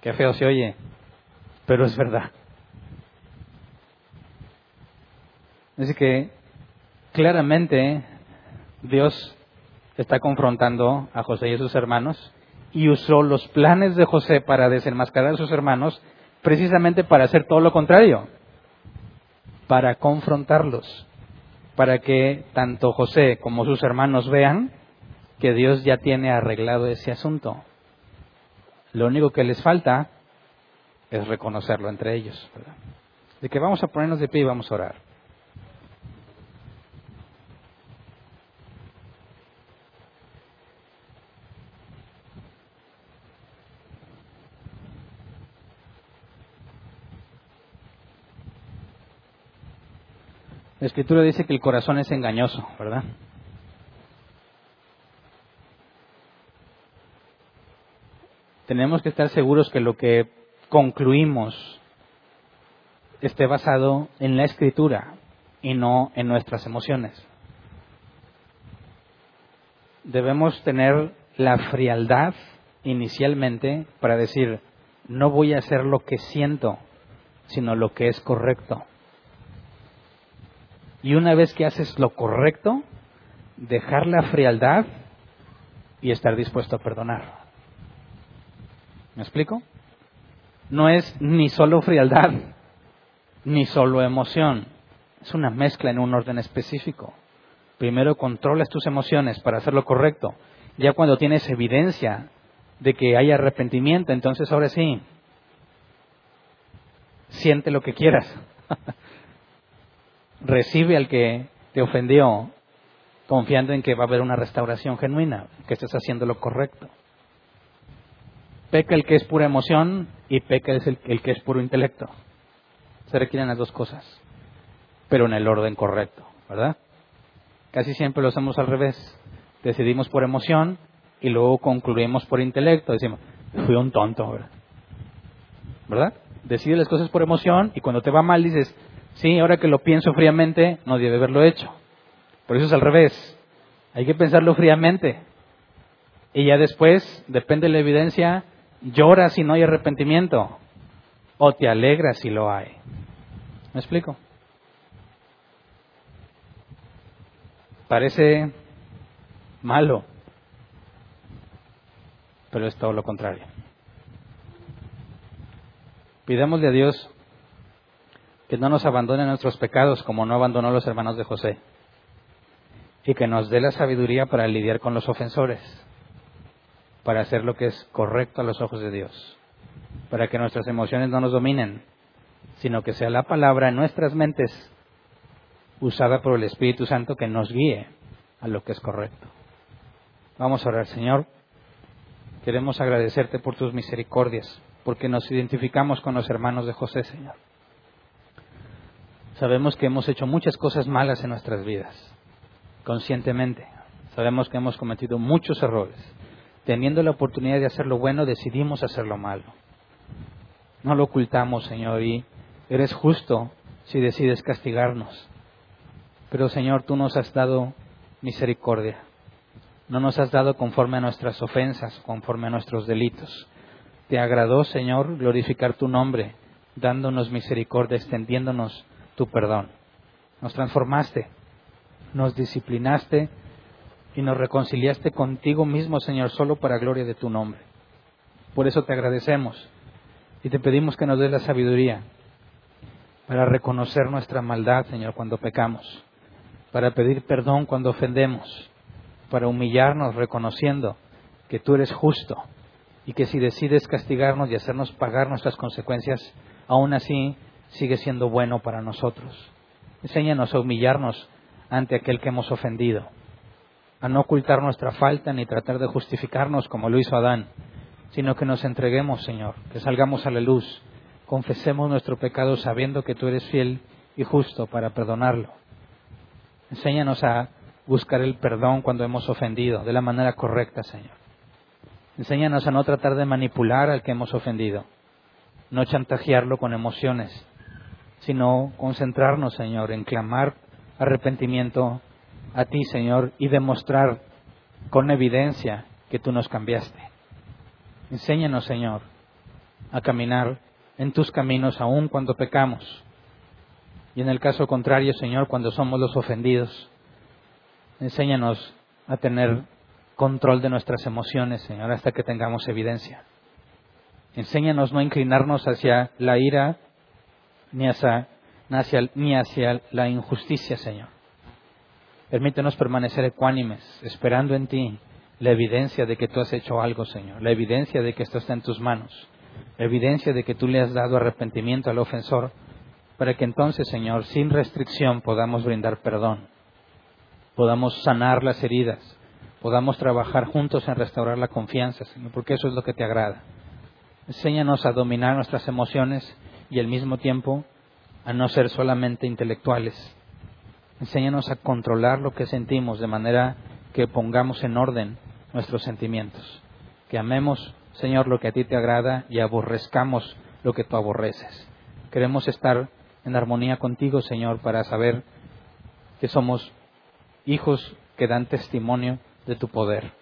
Qué feo se oye, pero es verdad. Así que claramente Dios está confrontando a José y a sus hermanos y usó los planes de José para desenmascarar a sus hermanos precisamente para hacer todo lo contrario, para confrontarlos para que tanto José como sus hermanos vean que Dios ya tiene arreglado ese asunto. Lo único que les falta es reconocerlo entre ellos. De que vamos a ponernos de pie y vamos a orar. La escritura dice que el corazón es engañoso, ¿verdad? Tenemos que estar seguros que lo que concluimos esté basado en la escritura y no en nuestras emociones. Debemos tener la frialdad inicialmente para decir, no voy a hacer lo que siento, sino lo que es correcto. Y una vez que haces lo correcto, dejar la frialdad y estar dispuesto a perdonar. ¿Me explico? No es ni solo frialdad, ni solo emoción. Es una mezcla en un orden específico. Primero controlas tus emociones para hacer lo correcto. Ya cuando tienes evidencia de que hay arrepentimiento, entonces ahora sí, siente lo que quieras. recibe al que te ofendió confiando en que va a haber una restauración genuina, que estás haciendo lo correcto. Peca el que es pura emoción y peca el, el que es puro intelecto. Se requieren las dos cosas, pero en el orden correcto, ¿verdad? Casi siempre lo hacemos al revés. Decidimos por emoción y luego concluimos por intelecto. Decimos, fui un tonto, ¿verdad? ¿verdad? Decide las cosas por emoción y cuando te va mal dices, Sí, ahora que lo pienso fríamente, no debe haberlo hecho. Por eso es al revés. Hay que pensarlo fríamente. Y ya después, depende de la evidencia, lloras si no hay arrepentimiento. O te alegras si lo hay. ¿Me explico? Parece malo, pero es todo lo contrario. Pidámosle a Dios que no nos abandone nuestros pecados como no abandonó los hermanos de José, y que nos dé la sabiduría para lidiar con los ofensores, para hacer lo que es correcto a los ojos de Dios, para que nuestras emociones no nos dominen, sino que sea la palabra en nuestras mentes usada por el Espíritu Santo que nos guíe a lo que es correcto. Vamos a orar, Señor. Queremos agradecerte por tus misericordias, porque nos identificamos con los hermanos de José, Señor. Sabemos que hemos hecho muchas cosas malas en nuestras vidas, conscientemente. Sabemos que hemos cometido muchos errores. Teniendo la oportunidad de hacer lo bueno, decidimos hacer lo malo. No lo ocultamos, Señor, y eres justo si decides castigarnos. Pero, Señor, tú nos has dado misericordia. No nos has dado conforme a nuestras ofensas, conforme a nuestros delitos. Te agradó, Señor, glorificar tu nombre, dándonos misericordia, extendiéndonos tu perdón. Nos transformaste, nos disciplinaste y nos reconciliaste contigo mismo, Señor, solo para gloria de tu nombre. Por eso te agradecemos y te pedimos que nos des la sabiduría para reconocer nuestra maldad, Señor, cuando pecamos, para pedir perdón cuando ofendemos, para humillarnos reconociendo que tú eres justo y que si decides castigarnos y hacernos pagar nuestras consecuencias, aún así sigue siendo bueno para nosotros. Enséñanos a humillarnos ante aquel que hemos ofendido, a no ocultar nuestra falta ni tratar de justificarnos como lo hizo Adán, sino que nos entreguemos, Señor, que salgamos a la luz, confesemos nuestro pecado sabiendo que tú eres fiel y justo para perdonarlo. Enséñanos a buscar el perdón cuando hemos ofendido de la manera correcta, Señor. Enséñanos a no tratar de manipular al que hemos ofendido, no chantajearlo con emociones, sino concentrarnos, Señor, en clamar arrepentimiento a ti, Señor, y demostrar con evidencia que tú nos cambiaste. Enséñanos, Señor, a caminar en tus caminos aun cuando pecamos. Y en el caso contrario, Señor, cuando somos los ofendidos, enséñanos a tener control de nuestras emociones, Señor, hasta que tengamos evidencia. Enséñanos no inclinarnos hacia la ira ni hacia, ni hacia la injusticia, Señor. Permítenos permanecer ecuánimes, esperando en ti la evidencia de que tú has hecho algo, Señor, la evidencia de que esto está en tus manos, la evidencia de que tú le has dado arrepentimiento al ofensor, para que entonces, Señor, sin restricción podamos brindar perdón, podamos sanar las heridas, podamos trabajar juntos en restaurar la confianza, Señor, porque eso es lo que te agrada. Enséñanos a dominar nuestras emociones y al mismo tiempo a no ser solamente intelectuales. Enséñanos a controlar lo que sentimos de manera que pongamos en orden nuestros sentimientos. Que amemos, Señor, lo que a ti te agrada y aborrezcamos lo que tú aborreces. Queremos estar en armonía contigo, Señor, para saber que somos hijos que dan testimonio de tu poder.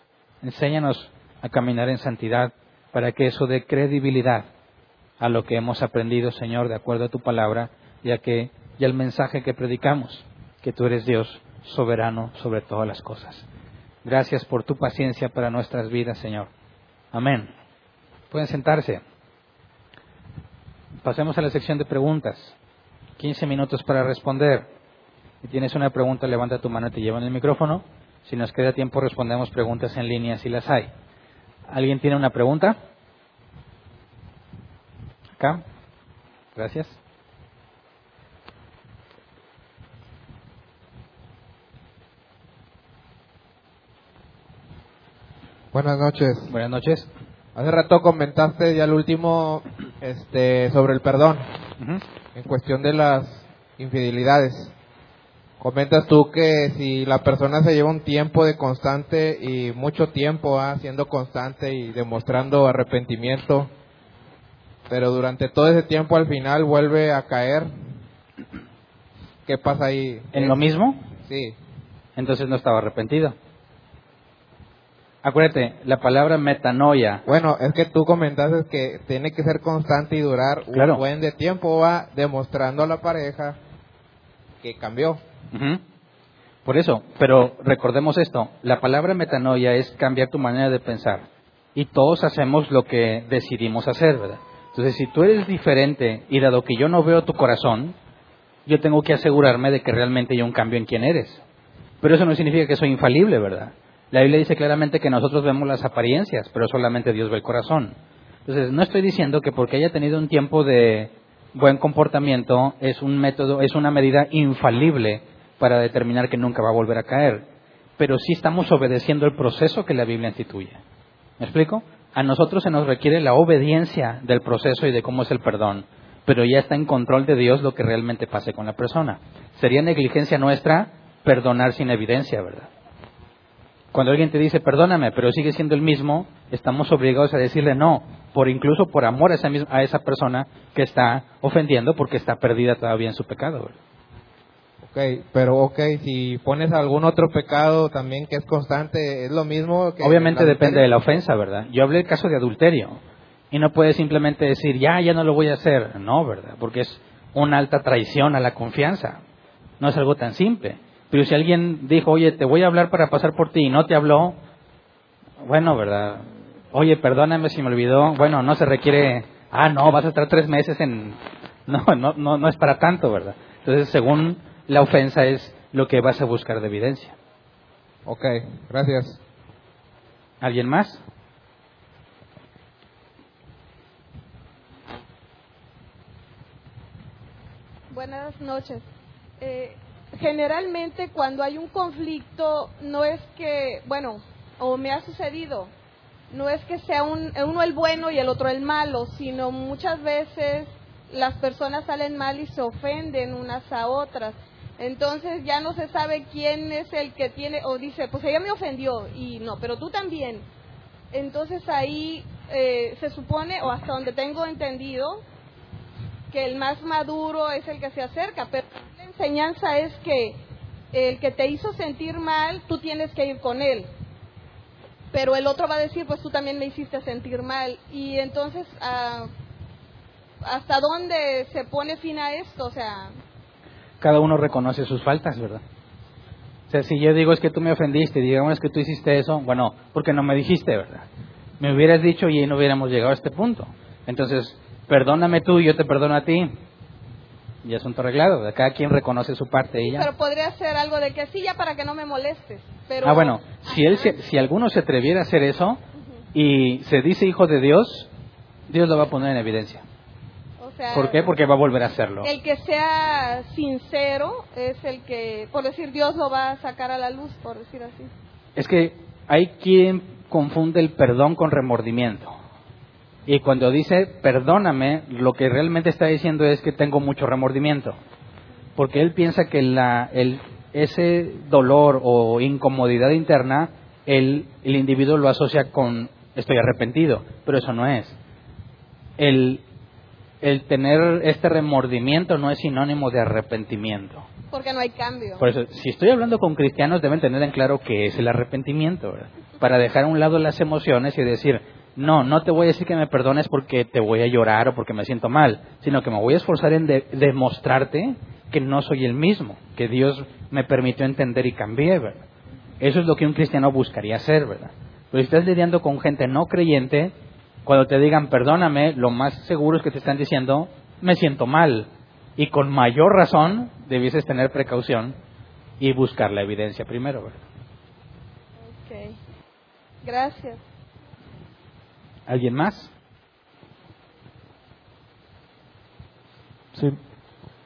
Enséñanos a caminar en santidad para que eso dé credibilidad a lo que hemos aprendido, Señor, de acuerdo a tu palabra, ya que y al mensaje que predicamos, que tú eres Dios soberano sobre todas las cosas. Gracias por tu paciencia para nuestras vidas, Señor. Amén. Pueden sentarse. Pasemos a la sección de preguntas. 15 minutos para responder. Si tienes una pregunta, levanta tu mano y te llevan el micrófono. Si nos queda tiempo, respondemos preguntas en línea si las hay. ¿Alguien tiene una pregunta? Acá. Gracias. Buenas noches. Buenas noches. Hace rato comentaste ya el último este, sobre el perdón en cuestión de las infidelidades. Comentas tú que si la persona se lleva un tiempo de constante y mucho tiempo ¿ah? siendo constante y demostrando arrepentimiento, pero durante todo ese tiempo al final vuelve a caer, ¿qué pasa ahí? ¿En lo mismo? Sí. Entonces no estaba arrepentido. Acuérdate, la palabra metanoia. Bueno, es que tú comentaste que tiene que ser constante y durar un buen de tiempo, va demostrando a la pareja que cambió. Por eso, pero recordemos esto, la palabra metanoia es cambiar tu manera de pensar. Y todos hacemos lo que decidimos hacer, ¿verdad? Entonces, si tú eres diferente y dado que yo no veo tu corazón, yo tengo que asegurarme de que realmente hay un cambio en quién eres. Pero eso no significa que soy infalible, ¿verdad? La Biblia dice claramente que nosotros vemos las apariencias, pero solamente Dios ve el corazón. Entonces, no estoy diciendo que porque haya tenido un tiempo de buen comportamiento es un método, es una medida infalible para determinar que nunca va a volver a caer. pero sí estamos obedeciendo el proceso que la Biblia instituye. ¿Me explico? A nosotros se nos requiere la obediencia del proceso y de cómo es el perdón, pero ya está en control de Dios lo que realmente pase con la persona. Sería negligencia nuestra perdonar sin evidencia, ¿verdad? Cuando alguien te dice perdóname, pero sigue siendo el mismo, estamos obligados a decirle no, por incluso por amor a esa, a esa persona que está ofendiendo porque está perdida todavía en su pecado. ¿verdad? Ok, pero ok, si pones algún otro pecado también que es constante, ¿es lo mismo? Que Obviamente depende de la ofensa, ¿verdad? Yo hablé del caso de adulterio y no puedes simplemente decir, ya, ya no lo voy a hacer. No, ¿verdad? Porque es una alta traición a la confianza. No es algo tan simple. Pero si alguien dijo, oye, te voy a hablar para pasar por ti y no te habló, bueno, ¿verdad? Oye, perdóname si me olvidó. Bueno, no se requiere, ah, no, vas a estar tres meses en... No, no, no, no es para tanto, ¿verdad? Entonces, según la ofensa es lo que vas a buscar de evidencia. Ok, gracias. ¿Alguien más? Buenas noches. Eh, generalmente cuando hay un conflicto no es que, bueno, o me ha sucedido, no es que sea un, uno el bueno y el otro el malo, sino muchas veces las personas salen mal y se ofenden unas a otras. Entonces ya no se sabe quién es el que tiene, o dice, pues ella me ofendió, y no, pero tú también. Entonces ahí eh, se supone, o hasta donde tengo entendido, que el más maduro es el que se acerca, pero la enseñanza es que el que te hizo sentir mal, tú tienes que ir con él. Pero el otro va a decir, pues tú también me hiciste sentir mal. Y entonces, ah, ¿hasta dónde se pone fin a esto? O sea... Cada uno reconoce sus faltas, ¿verdad? O sea, si yo digo es que tú me ofendiste, digamos es que tú hiciste eso, bueno, porque no me dijiste, ¿verdad? Me hubieras dicho y no hubiéramos llegado a este punto. Entonces, perdóname tú y yo te perdono a ti. Y asunto arreglado, cada quien reconoce su parte. y Pero podría ser algo de que sí, ya para que no me molestes. Pero... Ah, bueno, si, él si alguno se atreviera a hacer eso y se dice hijo de Dios, Dios lo va a poner en evidencia. ¿Por qué? Porque va a volver a hacerlo. El que sea sincero es el que, por decir, Dios lo va a sacar a la luz, por decir así. Es que hay quien confunde el perdón con remordimiento. Y cuando dice perdóname, lo que realmente está diciendo es que tengo mucho remordimiento. Porque él piensa que la, el, ese dolor o incomodidad interna, el, el individuo lo asocia con estoy arrepentido, pero eso no es. El, el tener este remordimiento no es sinónimo de arrepentimiento. Porque no hay cambio. Por eso, si estoy hablando con cristianos, deben tener en claro qué es el arrepentimiento, para dejar a un lado las emociones y decir, no, no te voy a decir que me perdones porque te voy a llorar o porque me siento mal, sino que me voy a esforzar en demostrarte que no soy el mismo, que Dios me permitió entender y cambié, ¿verdad? Eso es lo que un cristiano buscaría hacer, ¿verdad? Pero si estás lidiando con gente no creyente, cuando te digan perdóname, lo más seguro es que te están diciendo me siento mal. Y con mayor razón debieses tener precaución y buscar la evidencia primero, ¿verdad? Ok. Gracias. ¿Alguien más? Sí.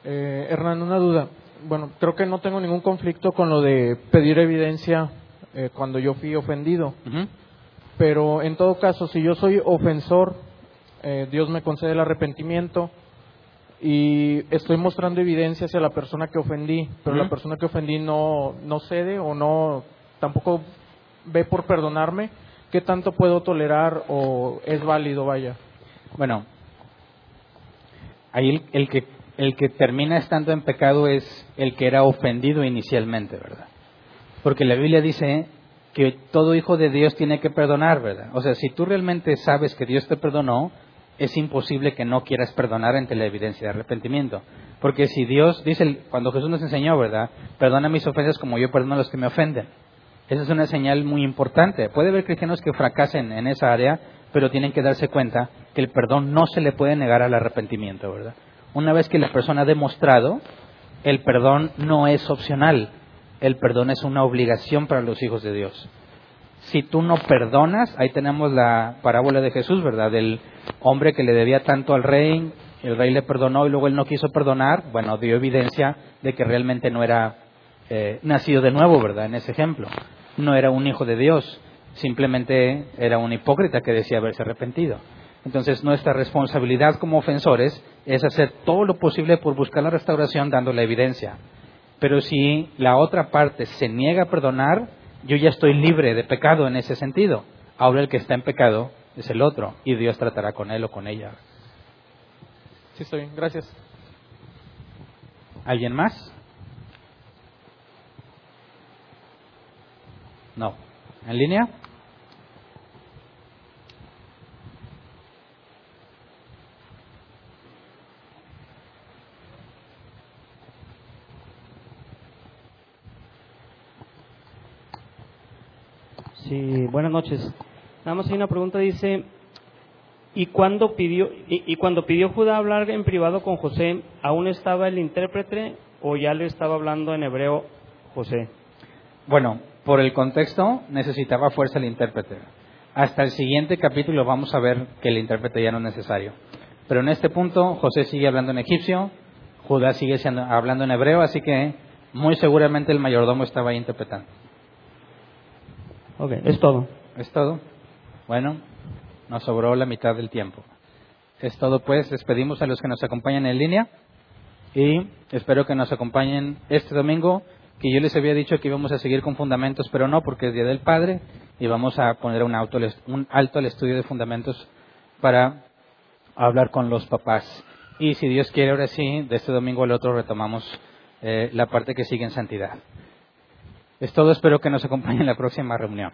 Eh, Hernán, una duda. Bueno, creo que no tengo ningún conflicto con lo de pedir evidencia eh, cuando yo fui ofendido. Pero en todo caso, si yo soy ofensor, eh, Dios me concede el arrepentimiento y estoy mostrando evidencia hacia la persona que ofendí, pero la persona que ofendí no, no cede o no tampoco ve por perdonarme ¿qué tanto puedo tolerar o es válido, vaya? Bueno, ahí el, que, el que termina estando en pecado es el que era ofendido inicialmente, ¿verdad? Porque la Biblia dice que todo hijo de Dios tiene que perdonar, ¿verdad? O sea, si tú realmente sabes que Dios te perdonó, es imposible que no quieras perdonar ante la evidencia de arrepentimiento. Porque si Dios, dice, cuando Jesús nos enseñó, ¿verdad? Perdona mis ofensas como yo perdono a los que me ofenden. Esa es una señal muy importante. Puede haber cristianos que fracasen en esa área, pero tienen que darse cuenta que el perdón no se le puede negar al arrepentimiento, ¿verdad? Una vez que la persona ha demostrado, el perdón no es opcional, el perdón es una obligación para los hijos de Dios. Si tú no perdonas, ahí tenemos la parábola de Jesús, ¿verdad? Del hombre que le debía tanto al rey, el rey le perdonó y luego él no quiso perdonar, bueno, dio evidencia de que realmente no era eh, nacido de nuevo, ¿verdad? En ese ejemplo. no era un hijo de Dios, simplemente era un hipócrita que decía haberse arrepentido. Entonces nuestra responsabilidad como ofensores es hacer todo lo posible por buscar la restauración dando la evidencia. Pero si la otra parte se niega a perdonar, yo ya estoy libre de pecado en ese sentido. Ahora el que está en pecado es el otro y Dios tratará con él o con ella. Sí, estoy bien. Gracias. ¿Alguien más? No. ¿En línea? Sí, buenas noches. Nada más hay una pregunta, dice, ¿y cuando pidió, y, cuando pidió Judá hablar en privado con José, aún estaba el intérprete o ya le estaba hablando en hebreo José? Bueno, por el contexto necesitaba fuerza el intérprete. Hasta el siguiente capítulo vamos a ver que el intérprete ya no es necesario. Pero en este punto José sigue hablando en egipcio, Judá sigue hablando en hebreo, así que muy seguramente el mayordomo estaba ahí interpretando. Ok, es todo. ¿Es todo? Bueno, nos sobró la mitad del tiempo. Es todo pues, despedimos a los que nos acompañan en línea y espero que nos acompañen este domingo, que yo les había dicho que íbamos a seguir con fundamentos, pero no, porque es Día del Padre y vamos a poner un, un alto al estudio de fundamentos para hablar con los papás. Y si Dios quiere, ahora sí, de este domingo al otro retomamos eh, la parte que sigue en santidad. Es todo, espero que nos acompañen en la próxima reunión.